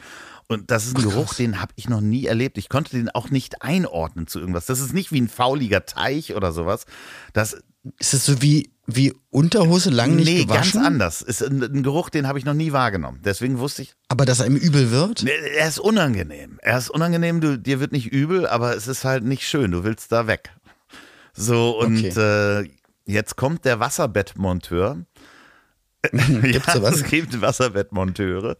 Und das ist ein Geruch, den habe ich noch nie erlebt. Ich konnte den auch nicht einordnen zu irgendwas. Das ist nicht wie ein fauliger Teich oder sowas. Das, Ist es so wie, wie Unterhose lang nicht nee, ganz gewaschen? anders. Ist ein, ein Geruch, den habe ich noch nie wahrgenommen. Deswegen wusste ich, Aber dass einem übel wird? Er ist unangenehm. Er ist unangenehm, du, dir wird nicht übel, aber es ist halt nicht schön. Du willst da weg. So, und äh, jetzt kommt der Wasserbettmonteur. Gibt's sowas? Es gibt Wasserbettmonteure.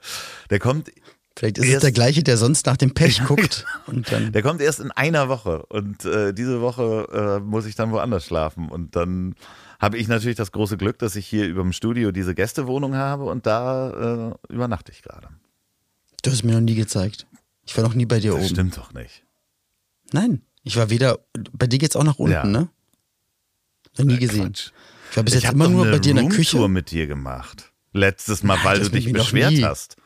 Der kommt, Vielleicht ist es Erst- der gleiche, der sonst nach dem Pech guckt. Und dann. der kommt erst in einer Woche. Und äh, diese Woche äh, muss ich dann woanders schlafen. Und dann habe ich natürlich das große Glück, dass ich hier über dem Studio diese Gästewohnung habe und da äh, übernachte ich gerade. Du hast mir noch nie gezeigt. Ich war noch nie bei dir Das oben. stimmt doch nicht. Nein, ich war weder. Bei dir geht's auch nach unten, Ja. ne? Noch nie gesehen. Quatsch. Ich war bis ich jetzt immer nur bei dir in der Küche. mit dir gemacht. Letztes Mal, Nein, weil du dich beschwert hast.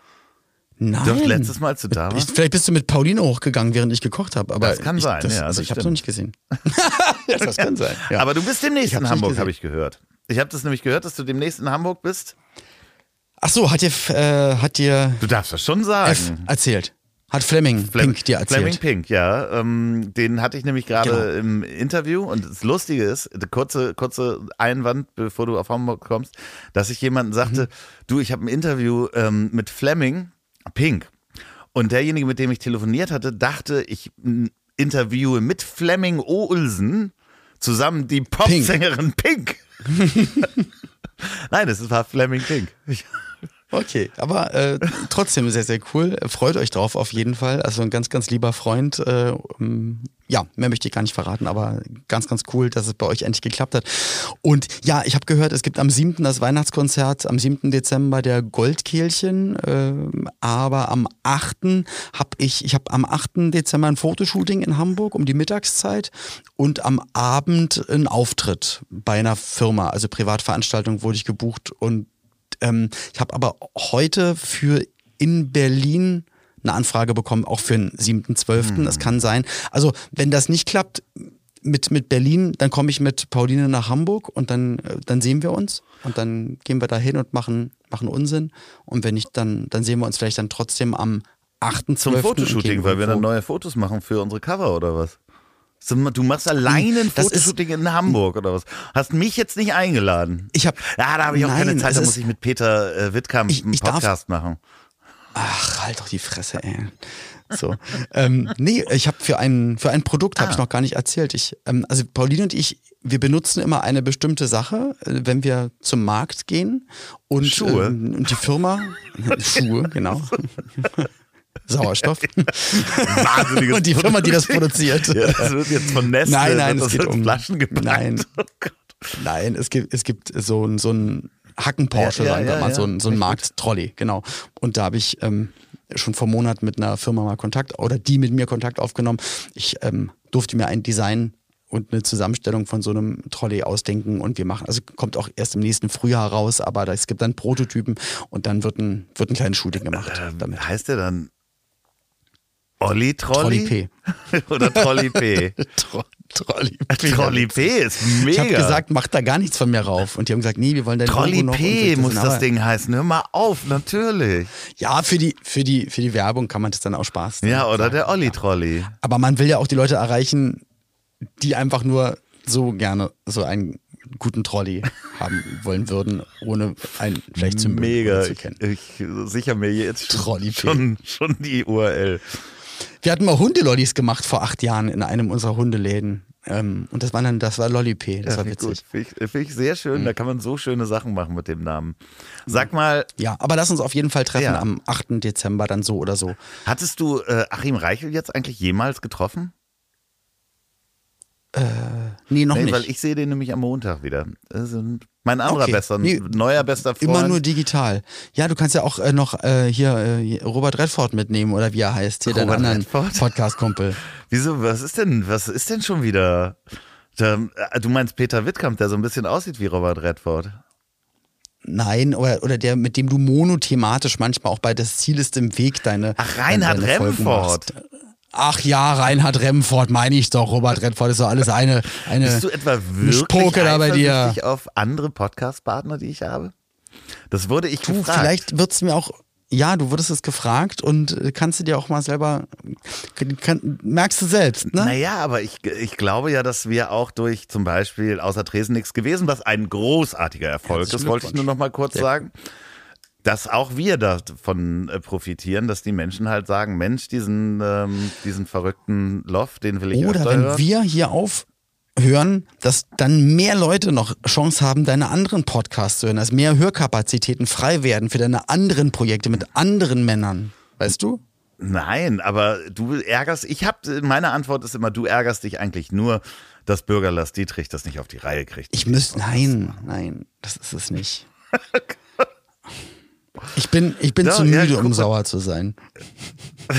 Nein. Doch, letztes Mal, als du da Ich, warst. vielleicht bist du mit Pauline hochgegangen, während ich gekocht habe. Aber Das kann ich, sein, das, ja, Also ich habe noch stimmt. nicht gesehen. ja, das kann sein. Ja. Aber du bist demnächst Ich in Hamburg, habe ich gehört. Ich habe das nämlich gehört, dass du demnächst in Hamburg bist. Ach so, hat dir, äh, hat dir Du darfst das schon F sagen. erzählt? Hat Fleming Flem- Pink dir erzählt? Fleming Pink, ja. Ähm, den hatte ich nämlich gerade Genau. im Interview und das Lustige ist, kurze, kurze Einwand, bevor du auf Hamburg kommst, dass ich jemanden sagte, Mhm. du, ich habe ein Interview ähm, mit Fleming Pink. Und derjenige, mit dem ich telefoniert hatte, dachte, ich interviewe mit Fleming Olsen zusammen die Popsängerin Pink. Nein, das war Fleming Pink. Okay, aber äh, trotzdem sehr, sehr cool. Freut euch drauf auf jeden Fall. Also ein ganz, ganz lieber Freund. Äh, ähm, ja, mehr möchte ich gar nicht verraten, aber ganz, ganz cool, dass es bei euch endlich geklappt hat. Und ja, ich habe gehört, es gibt am 7. das Weihnachtskonzert, am 7. Dezember der Goldkehlchen, ähm, aber am 8. habe ich, ich habe am 8. Dezember ein Fotoshooting in Hamburg um die Mittagszeit und am Abend ein Auftritt bei einer Firma, also Privatveranstaltung wurde ich gebucht und ähm, ich habe aber heute für in Berlin eine Anfrage bekommen, auch für den 7.12. Das kann sein. Also, wenn das nicht klappt mit, mit Berlin, dann komme ich mit Pauline nach Hamburg und dann, äh, dann sehen wir uns und dann gehen wir da hin und machen, machen Unsinn. Und wenn nicht, dann, dann sehen wir uns vielleicht dann trotzdem am 8.12. Zum Fotoshooting, weil wir dann neue Fotos machen für unsere Cover oder was? Du machst alleine ein Das Fotoshooting in Hamburg oder was? Hast mich jetzt nicht eingeladen. Ich habe Ja, da habe ich auch keine Nein, Zeit, es da muss ich mit Peter äh, Wittkamp Ich- einen Podcast machen. Ach, halt doch die Fresse, ey. So. ähm, nee, ich habe für ein, für ein Produkt, habe ich Ah. noch gar nicht erzählt. Ich, ähm, also Pauline und ich, wir benutzen immer eine bestimmte Sache, äh, wenn wir zum Markt gehen. Und, Schuhe? Ähm, und die Firma, Schuhe, genau. Sauerstoff. Wahnsinniges und die Firma, die das produziert. Ja, das wird jetzt von Nestle Nein, nein, es geht um Flaschen gepackt. Nein. Oh. Nein, es gibt, es gibt so ein, so ein Hacken-Porsche, Ja, sagen wir mal, so ein, so ein. Markt-Trolley, genau. Und da habe ich ähm, schon vor Monaten mit einer Firma mal Kontakt, oder die mit mir Kontakt aufgenommen. Ich ähm, durfte mir ein Design und eine Zusammenstellung von so einem Trolley ausdenken und wir machen, also kommt auch erst im nächsten Frühjahr raus, aber es gibt dann Prototypen und dann wird ein, wird ein kleines Shooting gemacht damit. Ähm, heißt der dann Olli Trolli? Trolley P. Oder Trolli P? Tro Trolley P. Trolli P ist mega. Ich habe gesagt, macht da gar nichts von mir rauf. Und die haben gesagt, nee, wir wollen dein Trolli Logo. P so. muss das aber- Ding heißen. Hör mal auf, natürlich. Ja, für die, für die, für die Werbung kann man das dann auch Spaß. Ja, oder der Olli Trolli. Aber man will ja auch die Leute erreichen, die einfach nur so gerne so einen guten Trolley haben wollen würden, ohne einen vielleicht zu mögen Mega. zu Ich, kennen. ich sicher mir jetzt Trolli schon, schon die URL. Wir hatten mal Hundelollis gemacht vor acht Jahren in einem unserer Hundeläden. Ähm, und das war dann, das war Lollipay, das Ja, war witzig. Finde ich, find ich sehr schön. Da kann man so schöne Sachen machen mit dem Namen. Sag mal, Ja, aber lass uns auf jeden Fall treffen Ja. am 8. Dezember dann so oder so. hattest du äh, Achim Reichel jetzt eigentlich jemals getroffen? Nee, noch Nee, nicht. weil ich sehe den nämlich am Montag wieder. Das ist mein anderer Okay. bester, Nee, neuer bester Freund. Immer nur digital. Ja, du kannst ja auch äh, noch äh, hier äh, Robert Redford mitnehmen oder wie er heißt, hier deinen Robert anderen Redford? Podcast-Kumpel. Wieso, was ist denn, was ist denn schon wieder? Da, äh, du meinst Peter Wittkamp, der so ein bisschen aussieht wie Robert Redford. Nein, oder, oder der, mit dem du monothematisch manchmal auch bei Das Ziel ist im Weg deine. Ach, Reinhard deine Remford. Ach ja, Reinhard Remford meine ich doch. Robert Redford ist doch alles eine, eine Bist du etwa wirklich Spoke da bei dir. auf andere Podcast-Partner, die ich habe? Das wurde ich Du, gefragt. vielleicht wird's mir auch, ja, du wurdest es gefragt und äh, kannst du dir auch mal selber, kann, merkst du selbst, ne? Naja, aber ich, ich glaube ja, dass wir auch durch zum Beispiel außer Tresen nichts gewesen, was ein großartiger Erfolg ist, wollte ich nur noch mal kurz Sehr sagen. Dass auch wir davon äh, profitieren, dass die Menschen halt sagen, Mensch, diesen, ähm, diesen verrückten Loft, den will ich Oder wenn hören. wir hier aufhören, dass dann mehr Leute noch Chance haben, deine anderen Podcasts zu hören, dass mehr Hörkapazitäten frei werden für deine anderen Projekte mit anderen Männern. Weißt du? Nein, aber du ärgerst, ich habe, meine Antwort ist immer, du ärgerst dich eigentlich nur, dass Bürger Lars Dietrich das nicht auf die Reihe kriegt. Ich müsste, nein, nein, das ist es nicht. Ich bin, ich bin Ja, zu ja, müde, guck um sauer zu sein.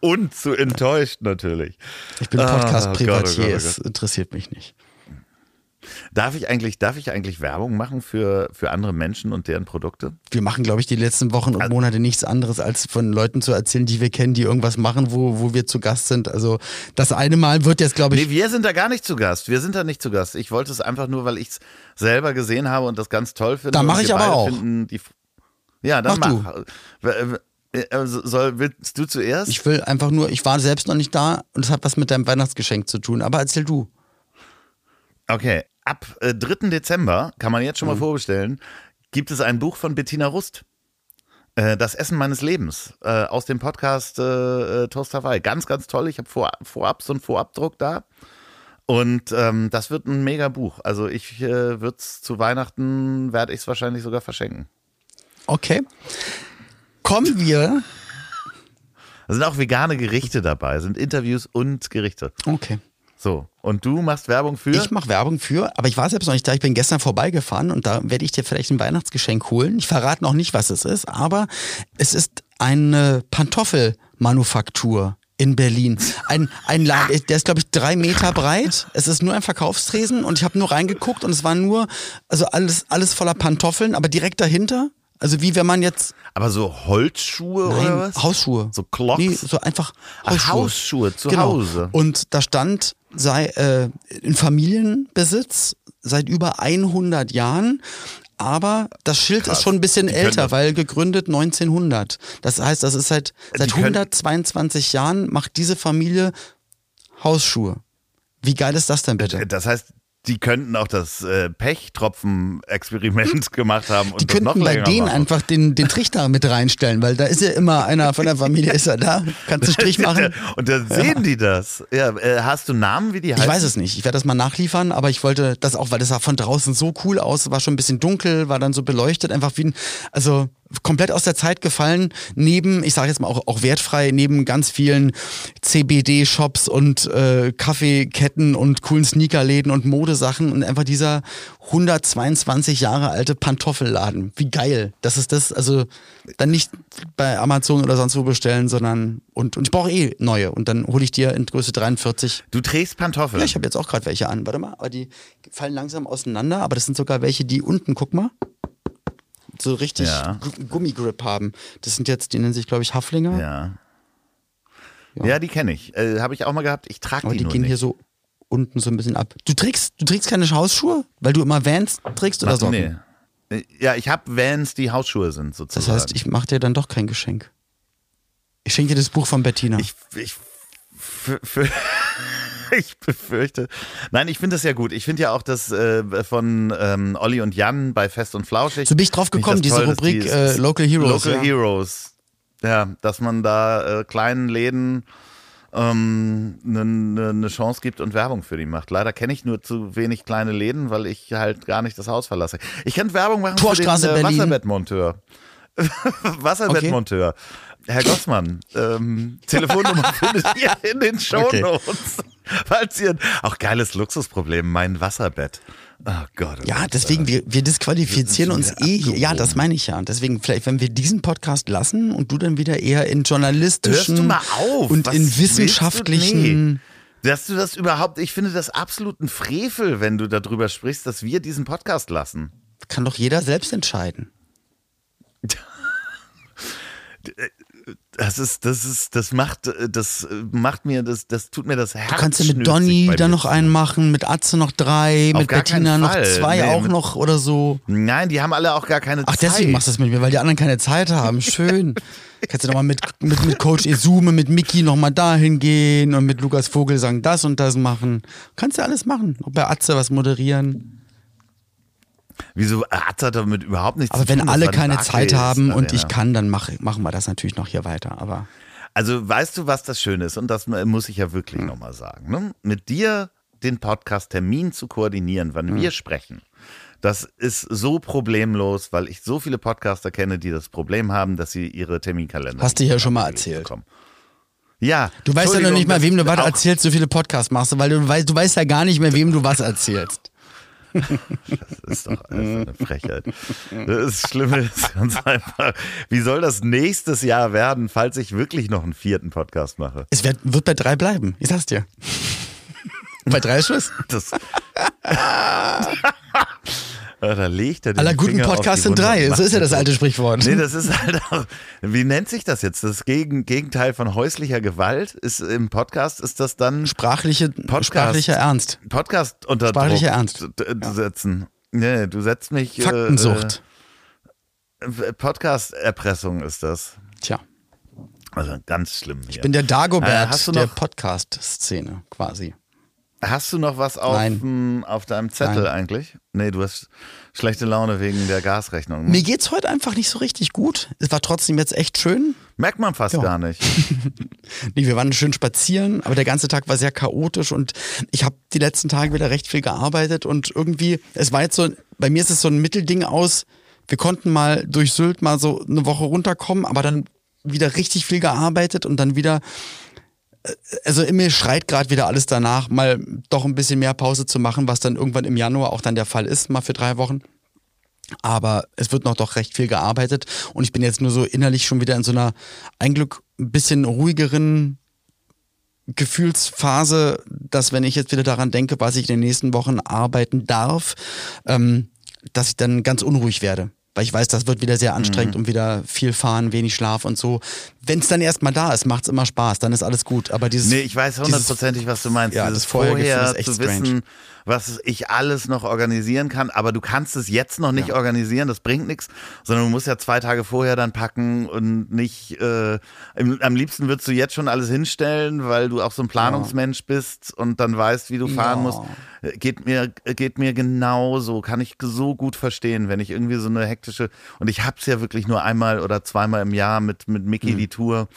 Und zu enttäuscht natürlich. Ich bin Ah, Podcast-Privatier, Gott, oh oh es interessiert mich nicht. Darf ich eigentlich, darf ich eigentlich Werbung machen für, für andere Menschen und deren Produkte? Wir machen, glaube ich, die letzten Wochen und Monate nichts anderes, als von Leuten zu erzählen, die wir kennen, die irgendwas machen, wo, wo wir zu Gast sind. Also das eine Mal wird jetzt, glaube ich, Nee, wir sind da gar nicht zu Gast. Wir sind da nicht zu Gast. Ich wollte es einfach nur, weil ich es selber gesehen habe und das ganz toll finde. Da mach Und ich aber auch. Finden die, ja, dann Mach mach. Äh, äh, Soll, willst du zuerst? ich will einfach nur, ich war selbst noch nicht da und es hat was mit deinem Weihnachtsgeschenk zu tun. Aber erzähl du. Okay, ab äh, 3. Dezember, kann man jetzt schon Mhm. mal vorbestellen, gibt es ein Buch von Bettina Rust. Äh, das Essen meines Lebens äh, aus dem Podcast äh, äh, Toast Hawaii. Ganz, ganz toll. Ich habe vor, vorab so einen Vorabdruck da. Und ähm, das wird ein mega Buch. Also ich äh, würde es zu Weihnachten, werde ich es wahrscheinlich sogar verschenken. Okay. Kommen wir. Da sind auch vegane Gerichte dabei, sind Interviews und Gerichte. Okay. So, und du machst Werbung für? Ich mache Werbung für, aber ich war selbst noch nicht da. Ich bin gestern vorbeigefahren und da werde ich dir vielleicht ein Weihnachtsgeschenk holen. Ich verrate noch nicht, was es ist, aber es ist eine Pantoffelmanufaktur in Berlin. Ein, ein Laden, der ist, glaube ich, drei Meter breit. Es ist nur ein Verkaufstresen und ich habe nur reingeguckt und es war nur, also alles, alles voller Pantoffeln, aber direkt dahinter, also wie wenn man jetzt, Aber so Holzschuhe oder nein, was? Hausschuhe. So Clocks? Nee, so einfach Ach, Hausschuhe. Hausschuhe zu Genau. Hause. Und da stand, sei äh, in Familienbesitz seit über 100 Jahren. Aber das Schild Krass. ist schon ein bisschen Die älter, weil gegründet 1900. Das heißt, das ist seit, seit können- 122 Jahren macht diese Familie Hausschuhe. Wie geil ist das denn bitte? Das heißt, die könnten auch das äh, Pechtropfen-Experiment gemacht haben und Die das noch könnten bei denen machen. einfach den, den Trichter mit reinstellen, weil da ist ja immer einer von der Familie, ist er da? Kannst du Strich machen? Und dann sehen die das. Ja, äh, hast du Namen, wie die heißen? Ich weiß es nicht. Ich werde das mal nachliefern, aber ich wollte das auch, weil das sah von draußen so cool aus, war schon ein bisschen dunkel, war dann so beleuchtet, einfach wie ein, also komplett aus der Zeit gefallen, neben, ich sage jetzt mal auch, auch wertfrei, neben ganz vielen CBD-Shops und äh, Kaffeeketten und coolen Sneakerläden und Modesachen und einfach dieser 122 Jahre alte Pantoffelladen. Wie geil. Das ist das, also dann nicht bei Amazon oder sonst wo bestellen, sondern und, und ich brauche eh neue und dann hole ich dir in Größe 43 Du trägst Pantoffeln. ja, ich habe jetzt auch gerade welche an. Warte mal, aber die fallen langsam auseinander. Aber das sind sogar welche, die unten, guck mal, so richtig Ja. Gu- Gummigrip haben. Das sind jetzt, die nennen sich, glaube ich, Haflinger. ja. Ja. Ja, die kenne ich. Äh, Habe ich auch mal gehabt. Ich trage die, die nur gehen nicht. hier so unten so ein bisschen ab. Du trägst, du trägst keine Hausschuhe, weil du immer Vans trägst oder Socken. nee. Ja, ich habe Vans, die Hausschuhe sind Das sozusagen. heißt, ich mache dir dann doch kein Geschenk. Ich schenke dir das Buch von Bettina. ich, ich, f- f- ich befürchte. Nein, ich finde das ja gut. Ich finde ja auch das äh, von ähm, Olli und Jan bei Fest und Flauschig. so bin ich drauf gekommen, diese toll, Rubrik die- äh, Local Heroes. Local ja. Heroes. Ja, dass man da äh, kleinen Läden ähm, eine ne, ne Chance gibt und Werbung für die macht. Leider kenne ich nur zu wenig kleine Läden, weil ich halt gar nicht das Haus verlasse. Ich kann Werbung machen Torstraße, für den äh. Wasserbettmonteur. Wasserbettmonteur. Herr Gossmann, ähm, Telefonnummer findet ihr in den Shownotes. Falls ihr auch geiles Luxusproblem, mein Wasserbett. Oh Gott. Oh Ja, Gott. deswegen, wir, wir disqualifizieren Wir uns eh hier. Ja, das meine ich ja. Und deswegen, vielleicht, wenn wir diesen Podcast lassen und du dann wieder eher in journalistischen Hörst du mal auf? und Was in wissenschaftlichen. Dass du das überhaupt, ich finde das absoluten Frevel, wenn du darüber sprichst, dass wir diesen Podcast lassen. Kann doch jeder selbst entscheiden. Das ist, das ist, das macht, das macht mir, das, das tut mir das Herz. Du kannst ja mit Donny dann noch einen machen, mit Atze noch drei, Auf mit Bettina noch zwei Nee, auch mit- noch oder so. Nein, die haben alle auch gar keine Ach, Zeit. deswegen machst du das mit mir, weil die anderen keine Zeit haben. Schön. Kannst du nochmal mit, mit, mit Coach Esume, mit Mickey nochmal dahin gehen und mit Lukas Vogelsang das und das machen. Kannst du alles machen. Auch bei Atze was moderieren. Wieso hat das damit überhaupt nichts Aber zu tun? wenn Das alle keine Zeit haben und Arena. ich kann, dann mach, machen wir das natürlich noch hier weiter. Aber Also weißt du, was das Schöne ist? Und das muss ich ja wirklich Hm. nochmal sagen. Ne? Mit dir den Podcast-Termin zu koordinieren, wann Hm. wir sprechen, das ist so problemlos, weil ich so viele Podcaster kenne, die das Problem haben, dass sie ihre Terminkalender. Hast du ja schon mal erzählt. bekommen. Ja. du weißt ja noch nicht mal, wem du was erzählst, so viele Podcasts machst, du, weil du weißt, du weißt ja gar nicht mehr, wem du was erzählst. Das ist doch einfach eine Frechheit. Das ist Schlimme ist ganz einfach. Wie soll das nächstes Jahr werden, falls ich wirklich noch einen vierten Podcast mache? Es wird, wird bei drei bleiben. Ich sag's dir. bei drei ist Schluss. Das. Da legt er den Aller guten Finger Podcasts sind drei. So ist ja das alte Sprichwort. Nee, das ist halt auch, wie nennt sich das jetzt? Das Gegen, Gegenteil von häuslicher Gewalt ist im Podcast, ist das dann Sprachliche, Podcast. sprachlicher Ernst. Podcast unter Sprachlicher Ernst. setzen. Nee, du setzt mich. Faktensucht. Äh, äh, Podcast-Erpressung ist das. Tja, Also ganz schlimm. Hier. ich bin der Dagobert Äh, der Podcast-Szene quasi. Hast du noch was auf, dem- auf deinem Zettel Nein. eigentlich? Nee, du hast schlechte Laune wegen der Gasrechnung. ne? Mir geht's heute einfach nicht so richtig gut. Es war trotzdem jetzt echt schön. Merkt man fast Ja. gar nicht. Nee, wir waren schön spazieren, aber der ganze Tag war sehr chaotisch und ich habe die letzten Tage wieder recht viel gearbeitet und irgendwie, es war jetzt so, bei mir ist es so ein Mittelding aus, wir konnten mal durch Sylt mal so eine Woche runterkommen, aber dann wieder richtig viel gearbeitet und dann wieder, also in mir schreit gerade wieder alles danach, mal doch ein bisschen mehr Pause zu machen, was dann irgendwann im Januar auch dann der Fall ist, mal für drei Wochen. Aber es wird noch doch recht viel gearbeitet und ich bin jetzt nur so innerlich schon wieder in so einer eigentlich ein bisschen ruhigeren Gefühlsphase, dass wenn ich jetzt wieder daran denke, was ich in den nächsten Wochen arbeiten darf, ähm, dass ich dann ganz unruhig werde. Weil ich weiß, das wird wieder sehr anstrengend und wieder viel fahren, wenig Schlaf und so. Wenn es dann erstmal da ist, macht es immer Spaß, dann ist alles gut. Aber dieses. Nee, ich weiß hundertprozentig, was du meinst. Ja, Dieses das vorher ist echt zu strange. wissen, was ich alles noch organisieren kann, aber du kannst es jetzt noch nicht organisieren, das bringt nichts, sondern du musst ja zwei Tage vorher dann packen und nicht, äh, im, am liebsten würdest du jetzt schon alles hinstellen, weil du auch so ein Planungsmensch bist und dann weißt, wie du fahren Ja. musst. Äh, Geht mir, geht mir genauso, kann ich so gut verstehen, wenn ich irgendwie so eine hektische, und ich hab's ja wirklich nur einmal oder zweimal im Jahr mit, mit Mickey Mhm. die Tour,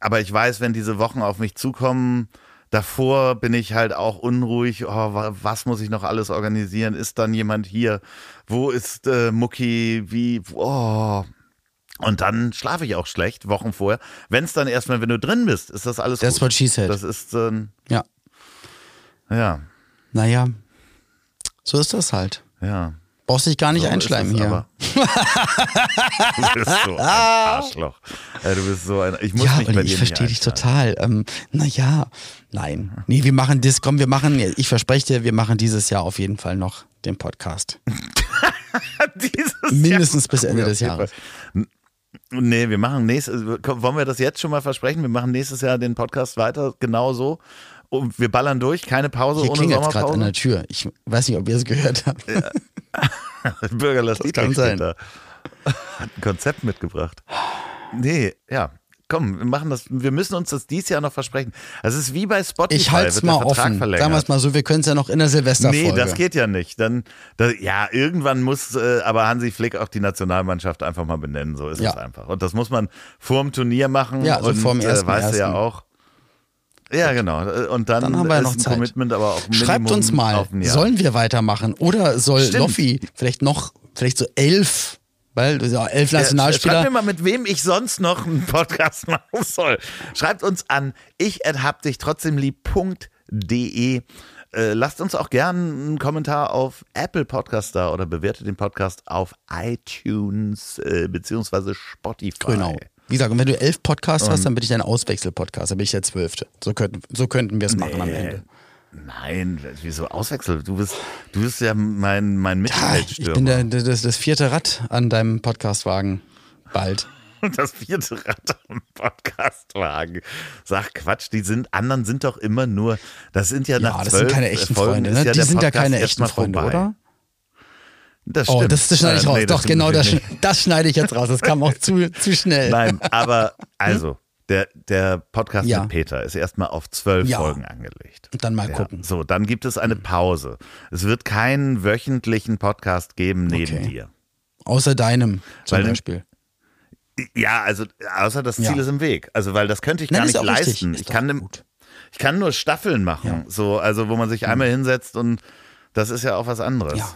aber ich weiß, wenn diese Wochen auf mich zukommen, davor bin ich halt auch unruhig. Oh, wa- was muss ich noch alles organisieren? Ist dann jemand hier? Wo ist äh, Mucki? Wie? Oh. Und dann schlafe ich auch schlecht, Wochen vorher. Wenn es dann erstmal, wenn du drin bist, ist das alles That's gut. what she said. Das ist, ähm, ja. ja, Naja, so ist das halt. ja. Brauchst dich gar nicht So einschleimen hier. du bist so ein Arschloch. Du bist so ein. Ich muss ja, mich bei ich verstehe dich nicht total. Ähm, naja, nein. Nee, wir machen das, komm, wir machen, ich verspreche dir, wir machen dieses Jahr auf jeden Fall noch den Podcast. Dieses Mindestens Jahr- bis Ende des Jahres. Nee, wir machen nächstes, wollen wir das jetzt schon mal versprechen? Wir machen nächstes Jahr den Podcast weiter, genau so. Und wir ballern durch, keine Pause Hier ohne klingelt es gerade an der Tür. Ich weiß nicht, ob ihr es gehört habt. Bürger Lars Das kann sein. da. Hat ein Konzept mitgebracht. Nee, ja. Komm, wir machen das, wir müssen uns das dieses Jahr noch versprechen. Das ist wie bei Spotify. Ich halte es mal offen. verlängert. Sagen wir es mal so, wir können es ja noch in der Silvesterfolge. Nee, das geht ja nicht. Dann, da, ja, irgendwann muss äh, aber Hansi Flick auch die Nationalmannschaft einfach mal benennen. So ist Ja. es einfach. Und das muss man vorm Turnier machen. Ja, also und, vorm ersten, Äh, weißt du ja ersten. auch. Ja, genau. Und dann, Dann haben wir ja noch Zeit. Commitment, aber auch Schreibt uns mal, sollen wir weitermachen? Oder soll Stimmt. Loffi vielleicht noch, vielleicht so elf, weil du ja elf Ja, Schreibt Nationalspieler. mir mal, mit wem ich sonst noch einen Podcast machen soll. Schreibt uns an ich hab dich trotzdem lieb.de. Äh, lasst uns auch gerne einen Kommentar auf Apple Podcast da oder bewertet den Podcast auf iTunes äh, beziehungsweise Spotify. Genau. Wie gesagt, und wenn du elf Podcasts hast, dann bin ich dein Auswechsel-Podcast, dann bin ich der zwölfte. So könnten, so könnten wir es machen am Ende. Nein, wieso Auswechsel? Du bist, du bist ja mein, mein Mittelfeldstürmer. ich bin der, das, das vierte Rad an deinem Podcastwagen. Bald. das vierte Rad am Podcastwagen. Sag Quatsch, die sind anderen sind doch immer nur, das sind ja, nach Ja, das zwölf sind keine echten Folgen Freunde, ne? ja Die sind ja keine echten Freunde, vorbei. oder? Das Oh, stimmt. das, das schneide ich Äh, raus. nee, Doch, genau, das, das schneide ich jetzt raus. Das kam auch zu, zu schnell. Nein, aber also, der, der Podcast Ja. mit Peter ist erstmal auf zwölf Ja. Folgen angelegt. Und dann mal Ja. gucken. So, dann gibt es eine Pause. Es wird keinen wöchentlichen Podcast geben neben Okay. dir. Außer deinem zum Weil- Beispiel. Ja, also außer das Ziel ist im Weg. Also, weil das könnte ich Nein, gar nicht leisten. Ist Ich kann, gut. ich kann nur Staffeln machen. So, also wo man sich einmal hinsetzt und das ist ja auch was anderes. Ja.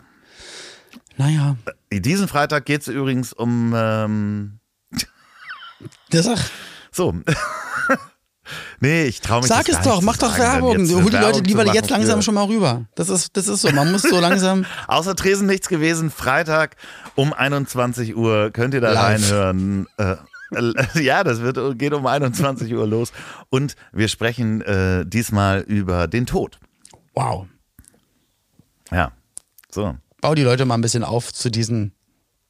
Naja, Diesen Freitag geht es übrigens um ähm, das sag, so. nee, ich traue mich sag es doch, mach doch Werbung. jetzt Hol die Leute lieber jetzt langsam schon mal rüber. Das ist, das ist so. Man muss so langsam. Außer Tresen nichts gewesen. Freitag um 21 Uhr könnt ihr da Live. reinhören. Äh, äh, ja, das wird, geht um 21 Uhr los. Und wir sprechen äh, diesmal über den Tod. Wow. Ja. So. Bau die Leute mal ein bisschen auf zu diesen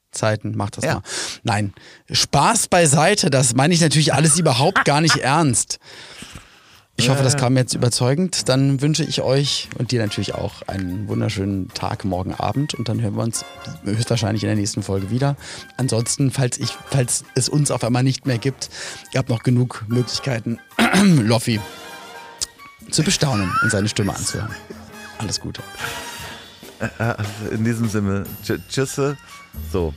Zeiten. Mach das Ja. mal. Nein, Spaß beiseite. Das meine ich natürlich alles überhaupt gar nicht ernst. Ich hoffe, das kam jetzt überzeugend. Dann wünsche ich euch und dir natürlich auch einen wunderschönen Tag morgen Abend und dann hören wir uns höchstwahrscheinlich in der nächsten Folge wieder. Ansonsten, falls ich, falls es uns auf einmal nicht mehr gibt, ihr habt noch genug Möglichkeiten, Loffi zu bestaunen und seine Stimme anzuhören. Alles Gute. In diesem Sinne, tsch- tschüsse. So.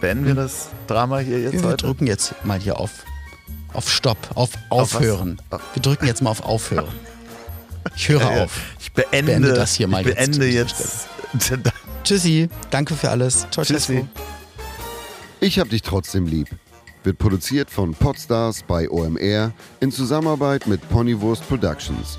Beenden wir das Drama hier jetzt Wir heute? drücken jetzt mal hier auf, auf Stopp, auf? Aufhören. Auf- Wir drücken jetzt mal auf Aufhören. Ich höre Ja, ja. auf. Ich beende, Beende das hier mal ich jetzt beende jetzt. dieser Tschüssi, danke für alles. Ciao, Tschüssi. Ich hab dich trotzdem lieb. Wird produziert von Podstars bei OMR in Zusammenarbeit mit Ponywurst Productions.